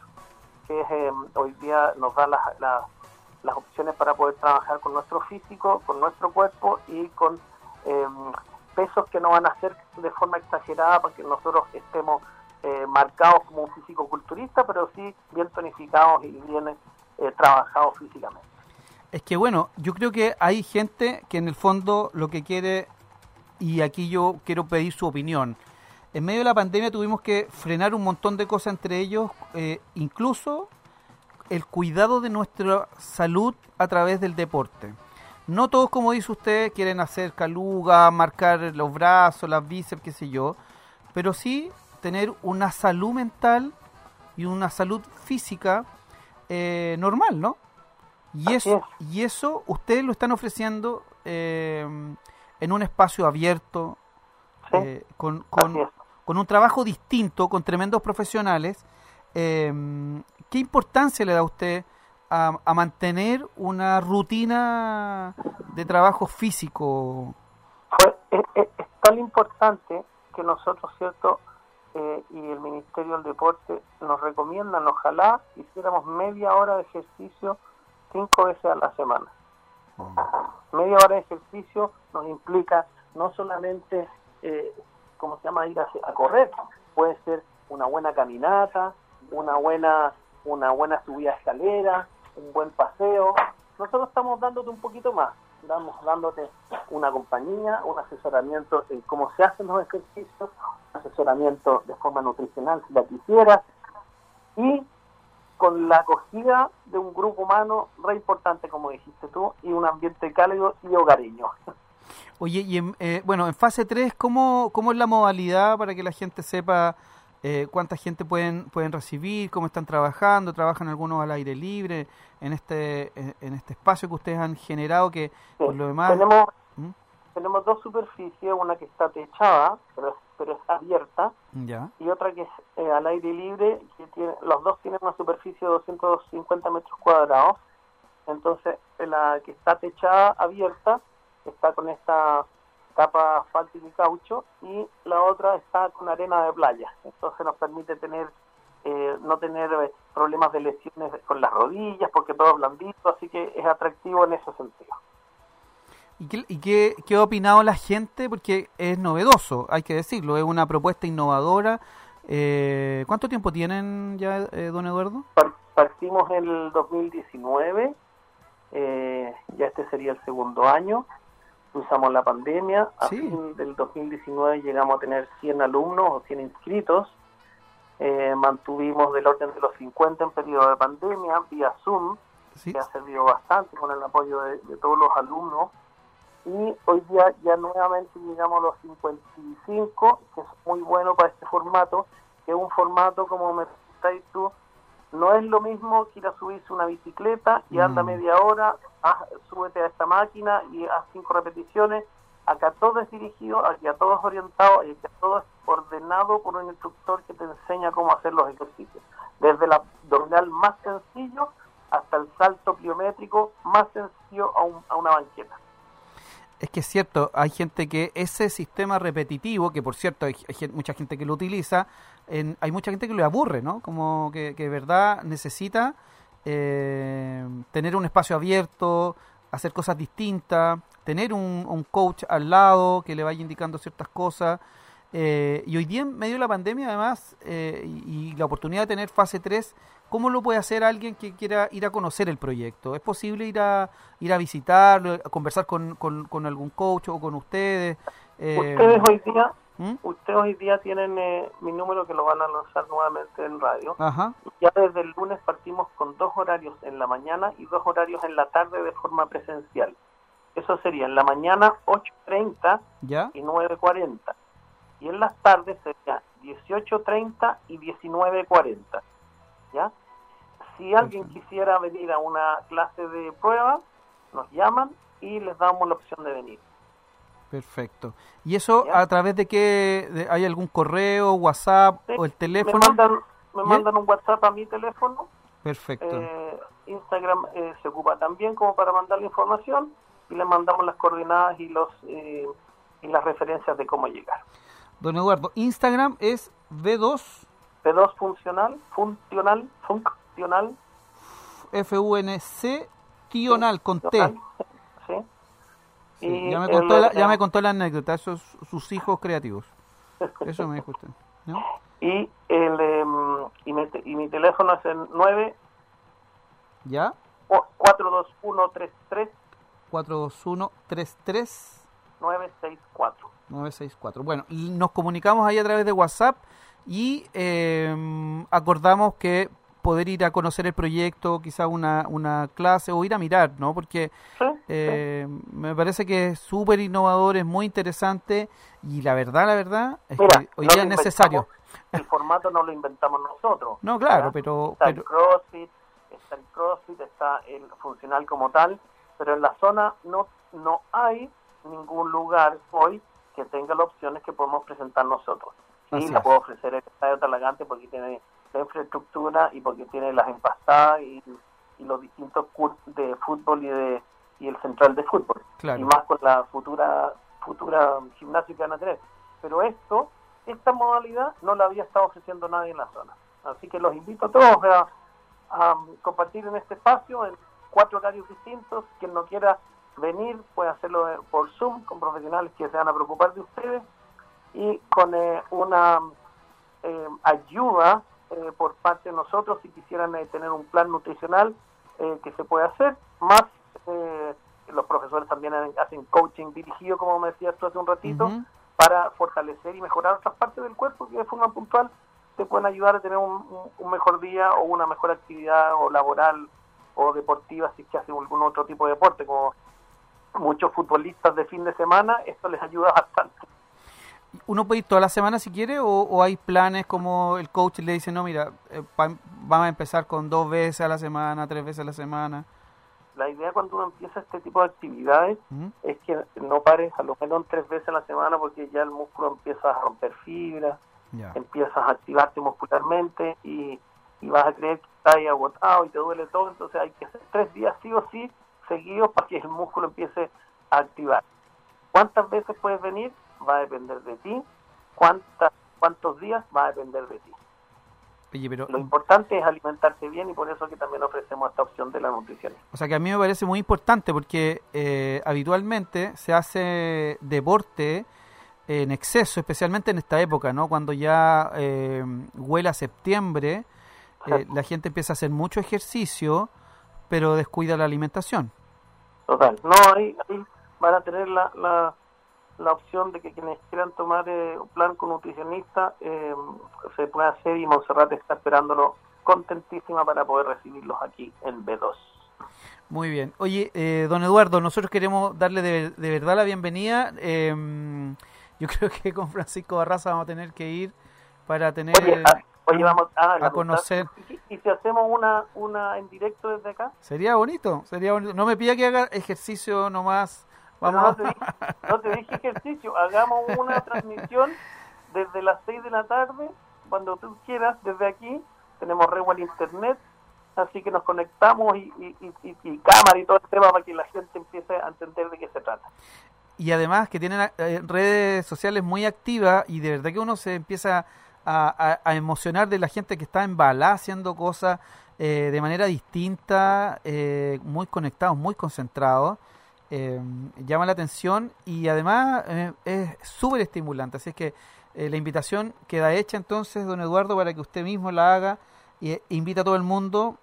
que es, eh, hoy día nos da las, las, las opciones para poder trabajar con nuestro físico, con nuestro cuerpo y con eh, pesos que no van a ser de forma exagerada para que nosotros estemos eh, marcados como un físico culturista, pero sí bien tonificados y bien eh, trabajados físicamente. Es que bueno, yo creo que hay gente que en el fondo lo que quiere, y aquí yo quiero pedir su opinión, en medio de la pandemia tuvimos que frenar un montón de cosas, entre ellos eh, incluso el cuidado de nuestra salud a través del deporte. No todos, como dice usted, quieren hacer caluga, marcar los brazos, las bíceps, qué sé yo, pero sí tener una salud mental y una salud física eh, normal, ¿no? Y eso, y eso ustedes lo están ofreciendo eh, en un espacio abierto, ¿sí? eh, con, con, es. con un trabajo distinto, con tremendos profesionales. Eh, ¿Qué importancia le da usted a, a mantener una rutina de trabajo físico? Fue- es, es- es tan importante que nosotros, ¿cierto? Eh, y el Ministerio del Deporte nos recomiendan, ojalá hiciéramos media hora de ejercicio cinco veces a la semana. Media hora de ejercicio nos implica no solamente, eh, ¿cómo se llama?, ir a, a correr, puede ser una buena caminata, una buena, una buena subida a escalera, un buen paseo. Nosotros estamos dándote un poquito más, damos dándote una compañía, un asesoramiento en cómo se hacen los ejercicios, asesoramiento de forma nutricional si la quisieras, y con la acogida de un grupo humano re importante, como dijiste tú, y un ambiente cálido y hogareño. Oye, y en, eh, bueno, en fase 3, ¿cómo, ¿cómo es la modalidad para que la gente sepa eh, cuánta gente pueden, pueden recibir, cómo están trabajando? ¿Trabajan algunos al aire libre en este, en, en este espacio que ustedes han generado que por lo demás... tenemos ¿Mm? tenemos dos superficies, una que está techada, pero, pero es abierta, Ya. y otra que es eh, al aire libre, que tiene, los dos tienen una superficie de 250 metros cuadrados. Entonces, eh, la que está techada, abierta, está con esta capa asfáltica y caucho, y la otra está con arena de playa. Entonces nos permite tener eh, no tener eh, problemas de lesiones con las rodillas, porque todo es blandito, así que es atractivo en ese sentido. ¿Y, qué, y qué, qué ha opinado la gente? Porque es novedoso, hay que decirlo, es una propuesta innovadora. Eh, ¿Cuánto tiempo tienen ya, eh, don Eduardo? Par- Partimos en el 2019, eh, ya este sería el segundo año, usamos la pandemia, a Sí. fin del 2019 llegamos a tener 100 alumnos o 100 inscritos, Eh, mantuvimos del orden de los 50 en periodo de pandemia, vía Zoom, Sí. que ha servido bastante con el apoyo de, de todos los alumnos. Y hoy día ya nuevamente llegamos a los 55, que es muy bueno para este formato, que es un formato, como me preguntáis tú, no es lo mismo que ir a subirse una bicicleta y anda Mm. media hora, haz- súbete a esta máquina y haz cinco repeticiones. Acá todo es dirigido, aquí a todo es orientado y aquí a todo es ordenado por un instructor que te enseña cómo hacer los ejercicios. Desde el abdominal más sencillo hasta el salto pliométrico más sencillo a, un- a una banqueta. Es que es cierto, hay gente que ese sistema repetitivo, que por cierto hay, mucha gente que lo utiliza, en- hay mucha gente que lo aburre, ¿no? Como que, de verdad necesita eh, tener un espacio abierto, hacer cosas distintas, tener un, un coach al lado que le vaya indicando ciertas cosas. eh, y hoy día, en medio de la pandemia, además, eh, y, y la oportunidad de tener fase 3, ¿cómo lo puede hacer alguien que quiera ir a conocer el proyecto? ¿Es posible ir a, ir a visitarlo, a conversar con, con, con algún coach o con ustedes? Eh, Ustedes hoy día, ¿Mm? ustedes hoy día tienen eh, mi número que lo van a lanzar nuevamente en radio. Ajá, Ya desde el lunes partimos con dos horarios en la mañana y dos horarios en la tarde de forma presencial. Eso sería en la mañana 8.30 ¿ya? y 9.40. Y en las tardes sería 18.30 y 19.40. ¿Ya? Si alguien quisiera venir a una clase de prueba, nos llaman y les damos la opción de venir. Perfecto. ¿Y eso ¿Ya? a través de qué? de- ¿Hay algún correo, WhatsApp Sí, o el Me teléfono? mandan, me mandan un WhatsApp a mi teléfono. Perfecto. Eh, Instagram eh, se ocupa también como para mandar la información y le mandamos las coordenadas y los eh, y las referencias de cómo llegar. Don Eduardo, Instagram es B2 P2 funcional, funcional, funcional, FUNC Tional con T. ¿sí? Y ya, me contó la, ya me contó la anécdota, esos sus hijos creativos. Eso me dijo usted. ¿no? y el em, y, mi, y mi teléfono es el 9 ¿Ya? o- 42133 421 33 964. 964. Bueno, y nos comunicamos ahí a través de WhatsApp y eh, acordamos que poder ir a conocer el proyecto, quizá una, una clase o ir a mirar, ¿no? Porque eh, me parece que es súper innovador, es muy interesante y la verdad, la verdad, es Mira, que hoy día es necesario. El formato no lo inventamos nosotros. No, claro, ¿verdad? pero... Está el CrossFit, está el CrossFit, está el funcional como tal, pero en la zona no, no hay ningún lugar hoy que tenga las opciones que podemos presentar nosotros. Sí, Así la es. puedo ofrecer el Estadio Talagante porque tiene infraestructura y porque tiene las empastadas y, y los distintos cursos de fútbol y de y el central de fútbol Claro. y más con la futura futura gimnasio que van a tener. Pero esto, esta modalidad no la había estado ofreciendo nadie en la zona. Así que los invito a todos a, a compartir en este espacio en cuatro horarios distintos. Quien no quiera venir puede hacerlo por Zoom con profesionales que se van a preocupar de ustedes y con eh, una eh, ayuda eh, por parte de nosotros si quisieran eh, tener un plan nutricional eh, que se puede hacer, más eh, los profesores también hacen coaching dirigido, como me decías tú hace un ratito, para fortalecer y mejorar otras partes del cuerpo que de forma puntual te pueden ayudar a tener un, un- un mejor día o una mejor actividad o laboral o deportiva si es que hacen algún otro tipo de deporte, como muchos futbolistas de fin de semana, esto les ayuda <laughs> bastante. ¿Uno puede ir toda la semana si quiere o, o hay planes como el coach le dice, no, mira, eh, vamos a empezar con dos veces a la semana, tres veces a la semana? la idea cuando uno empieza este tipo de actividades es que no pares a lo menos tres veces a la semana porque ya el músculo empieza a romper fibras, empiezas a activarte muscularmente y, y vas a creer que estás ahí agotado y te duele todo, entonces hay que hacer tres días sí o sí seguidos para que el músculo empiece a activar. ¿Cuántas veces puedes venir? Va a depender de ti. ¿Cuántas, ¿Cuántos días? Va a depender de ti. Oye, pero, Lo importante es alimentarse bien y por eso que también ofrecemos esta opción de la nutrición. o sea que a mí me parece muy importante porque eh, habitualmente se hace deporte en exceso, especialmente en esta época, ¿no? Cuando ya eh, huele a septiembre, eh, la gente empieza a hacer mucho ejercicio, pero descuida la alimentación. Total. No, ahí, ahí van a tener la, la, la opción de que quienes quieran tomar eh, un plan con nutricionista eh, se puede hacer y Monserrat está esperándolo contentísima para poder recibirlos aquí en B2. Muy bien. Oye, eh, don Eduardo, nosotros queremos darle de, de verdad la bienvenida. Eh, yo <laughs> creo que con Francisco Barraza vamos a tener que ir para tener Oye, ah, oye, vamos a, a conocer. ¿Y, y si hacemos una, una en directo desde acá? Sería bonito, sería bonito. No me pida que haga ejercicio nomás. Pero Vamos no, te dije, no te dije ejercicio, hagamos una transmisión desde las 6 de la tarde, cuando tú quieras, desde aquí, tenemos rego al internet, así que nos conectamos y, y, y, y- cámara y todo el tema para que la gente empiece a entender de qué se trata. y además que tienen eh, redes sociales muy activas y de verdad que uno se empieza a, a- a emocionar de la gente que está en balá haciendo cosas eh, de manera distinta, eh, muy conectados, muy concentrados. Eh, llama la atención y además eh, es súper estimulante. Así es que eh, la invitación queda hecha entonces, don Eduardo, para que usted mismo la haga e invita a todo el mundo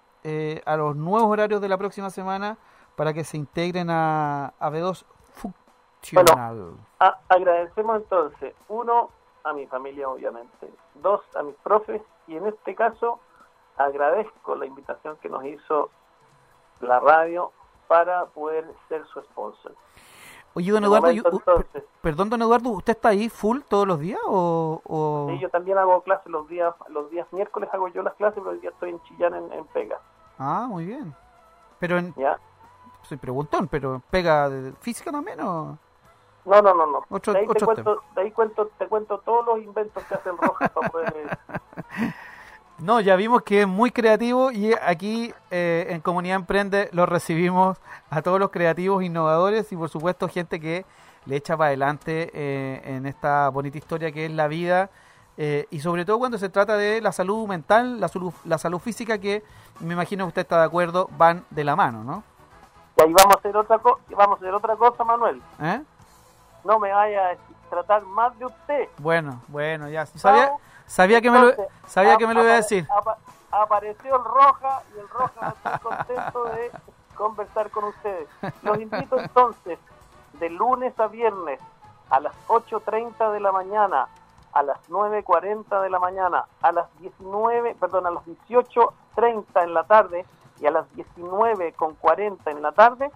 a los nuevos horarios de la próxima semana para que se integren a, a B2 Funcional. A- agradecemos entonces, uno, a mi familia obviamente, dos, a mis profes y en este caso agradezco la invitación que nos hizo la radio para poder ser su sponsor. Oye, don Eduardo, yo- entonces, perdón, don Eduardo, ¿usted está ahí full todos los días o...? o- Sí, yo también hago clases los días, los días miércoles hago yo las clases, pero hoy día estoy en Chillán en, en Pega. Ah, muy bien. Pero en, ¿Ya? soy preguntón, pero ¿pega de física también o...? No, no, no, no. De, ahí te cuento, de ahí cuento, te cuento todos los inventos que hacen Rojas para poder... <laughs> No, ya vimos que es muy creativo y aquí eh, en Comunidad Emprende lo recibimos a todos los creativos, innovadores y por supuesto gente que le echa para adelante eh, en esta bonita historia que es la vida eh, y sobre todo cuando se trata de la salud mental, la salud, la salud física que me imagino que usted está de acuerdo, van de la mano, ¿no? Y ahí vamos a hacer otra cosa, vamos a hacer otra cosa, Manuel. ¿Eh? No me vaya a tratar más de usted. Bueno, bueno, ya sabía, Vamos. Sabía que me lo, sabía que me lo iba a decir. apa- apareció el Roja y el Roja estar contento de conversar con ustedes. Los invito entonces de lunes a viernes a las 8.30 de la mañana, a las 9.40 de la mañana, a las 19, perdón, a las 18.30 en la tarde y a las 19.40 en la tarde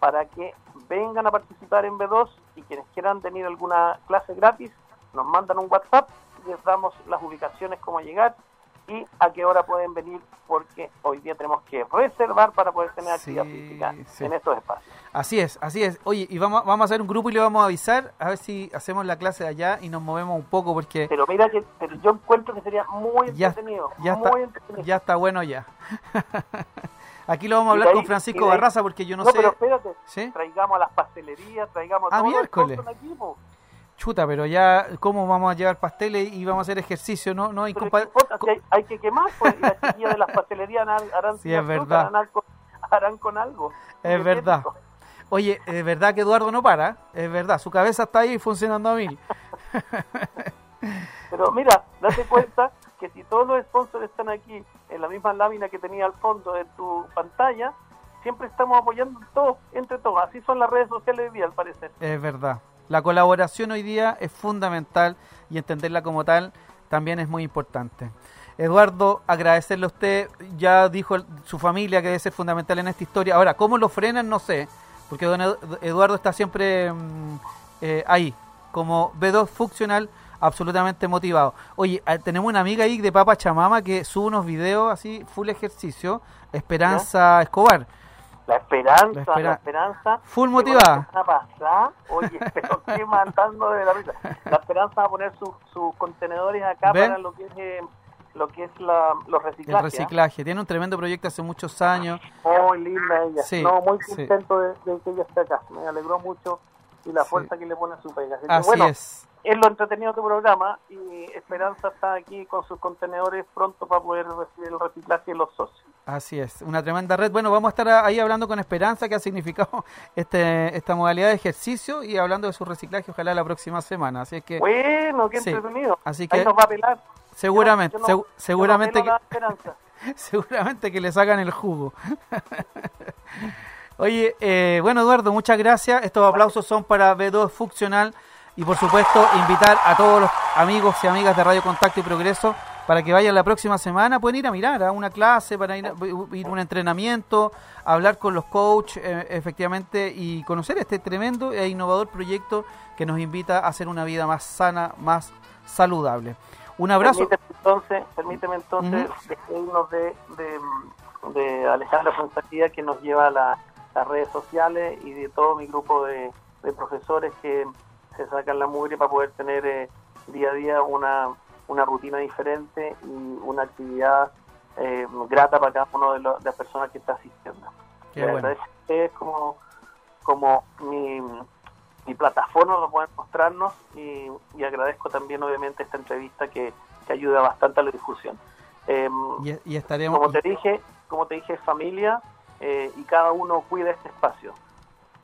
para que vengan a participar en B2 y quienes quieran tener alguna clase gratis nos mandan un WhatsApp les damos las ubicaciones, cómo llegar y a qué hora pueden venir porque hoy día tenemos que reservar para poder tener actividad Sí, física sí. en estos espacios. Así es, así es. Oye, y vamos, vamos a hacer un grupo y le vamos a avisar a ver si hacemos la clase de allá y nos movemos un poco porque Pero mira que pero yo encuentro que sería muy ya, entretenido, ya, muy está, entretenido. ya está bueno ya. <laughs> Aquí lo vamos a hablar ahí- con Francisco ahí- Barraza porque yo no, no, sé... pero espérate, ¿Sí? traigamos a las pastelerías, traigamos a Ah, todos los miércoles. aquí, po. Chuta, pero ya, ¿cómo vamos a llevar pasteles y vamos a hacer ejercicio? No, no, Pero co- Si hay, hay que quemar, pues, las chiquillas de las pastelerías harán, <laughs> Sí, es verdad. harán con, harán con algo. Es verdad. Oye, es verdad que Eduardo no para, es verdad, su cabeza está ahí funcionando a mil. Pero mira, date cuenta que si todos los sponsors están aquí en la misma lámina que tenía al fondo de tu pantalla, siempre estamos apoyando todos, entre todos. Así son las redes sociales hoy día, al parecer. Es verdad. La colaboración hoy día es fundamental y entenderla como tal también es muy importante. Eduardo, agradecerle a usted, ya dijo el- su familia que debe ser fundamental en esta historia. Ahora, ¿cómo lo frenan? No sé, porque don Edu- Eduardo está siempre mm, eh, ahí, como B2 funcional, absolutamente motivado. Oye, ah, tenemos una amiga ahí de Papa Chamama que sube unos videos así, full ejercicio, Esperanza Escobar. La esperanza, La la, espera- esperanza. Full motivada. la pasada, oye, <laughs> pero qué mandando de la risa. La esperanza va a poner sus sus contenedores acá para lo que es, eh, lo que es la, los El reciclajes. ¿ah? reciclaje. Tiene un tremendo proyecto hace muchos años. Muy linda ella. Sí, no, muy sí. contento de, de que ella esté acá. Me alegró mucho y la Sí. fuerza que le pone a su pega. Así que, bueno, es. es lo entretenido de tu programa y Esperanza está aquí con sus contenedores pronto para poder recibir el reciclaje de los socios. Así es, una tremenda red. Bueno, vamos a estar ahí hablando con Esperanza, que ha significado <laughs> este, esta modalidad de ejercicio y hablando de su reciclaje, ojalá la próxima semana. Así es que Bueno, qué Sí. entretenido. Así Ahí que nos va a pelar. seguramente, Yo no- yo no- segu- seguramente, no que, <laughs> seguramente que le sacan el jugo. <laughs> Oye, eh, bueno Eduardo, muchas gracias. Estos aplausos son para B2 Funcional y por supuesto invitar a todos los amigos y amigas de Radio Contacto y Progreso para que vayan la próxima semana. Pueden ir a mirar a una clase, para ir a, ir a un entrenamiento, hablar con los coaches eh, efectivamente y conocer este tremendo e innovador proyecto que nos invita a hacer una vida más sana, más saludable. Un abrazo. Permíteme entonces, permíteme entonces despedirnos de, de, de Alejandra Fonsaquía que nos lleva a la- las redes sociales y de todo mi grupo de, de profesores que se sacan la mugre para poder tener eh, día a día una, una rutina diferente y una actividad eh, grata para cada uno de, de las personas que está asistiendo. Qué bueno. ustedes como, como mi, mi plataforma para poder mostrarnos y, y agradezco también obviamente esta entrevista que, que ayuda bastante a la difusión. Y, y estaremos. como te dije, como te dije, familia eh, y cada uno cuida este espacio.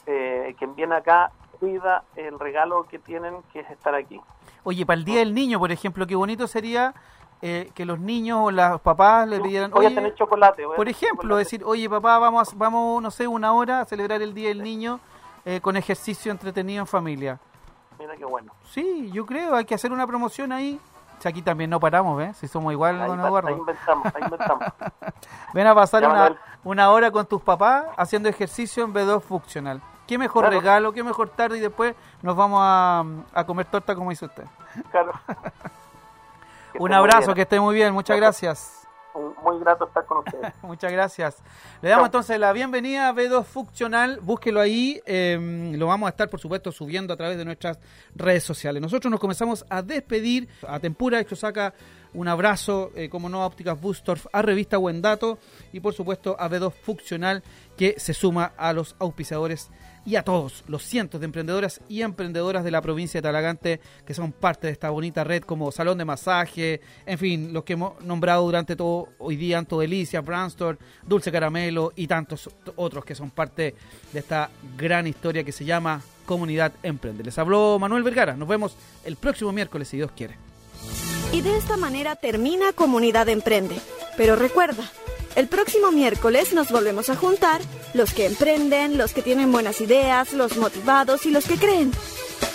Eh, quien viene acá cuida el regalo que tienen, que es estar aquí. Oye, para el Día del Niño, por ejemplo, qué bonito sería eh, que los niños o los papás le pidieran, Voy a oye, tener chocolate. voy por ejemplo, chocolate. decir, oye, papá, vamos, a- vamos, no sé, una hora a celebrar el Día del Niño eh, con ejercicio entretenido en familia. Mira qué bueno. Sí, yo creo, hay que hacer una promoción ahí. Sea, aquí también no paramos, ¿ves? Si somos igual, Ahí, don va- ahí Eduardo. inventamos, ahí inventamos. <laughs> Ven a pasar Ya, una, una hora con tus papás haciendo ejercicio en B2 Funcional. Qué mejor Claro. regalo, qué mejor tarde y después nos vamos a, a comer torta como hizo usted. Claro. <laughs> Un abrazo, que esté muy bien, muchas gracias. Muy grato estar con ustedes. <laughs> Muchas gracias. Le damos entonces la bienvenida a B2 Funcional. Búsquelo ahí. eh, lo vamos a estar, por supuesto, subiendo a través de nuestras redes sociales. Nosotros nos comenzamos a despedir. A Tempura, esto saca un abrazo, eh, como no, a Ópticas Bustorf, a Revista Buen Dato y, por supuesto, a B2 Funcional, que se suma a los auspiciadores y a todos los cientos de emprendedoras y emprendedoras de la provincia de Talagante que son parte de esta bonita red como Salón de Masaje, en fin, los que hemos nombrado durante todo hoy día, Anto Delicia, Brandstore, Dulce Caramelo y tantos otros que son parte de esta gran historia que se llama Comunidad Emprende. Les habló Manuel Vergara, nos vemos el próximo miércoles si Dios quiere. Y de esta manera termina Comunidad Emprende. Pero recuerda, el próximo miércoles nos volvemos a juntar los que emprenden, los que tienen buenas ideas, los motivados y los que creen.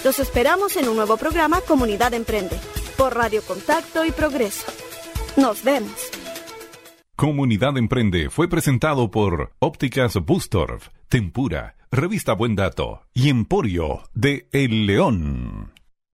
Los esperamos en un nuevo programa Comunidad Emprende por Radio Contacto y Progreso. Nos vemos. Comunidad Emprende fue presentado por Ópticas Bustorf, Tempura, Revista Buen Dato y Emporio de El León.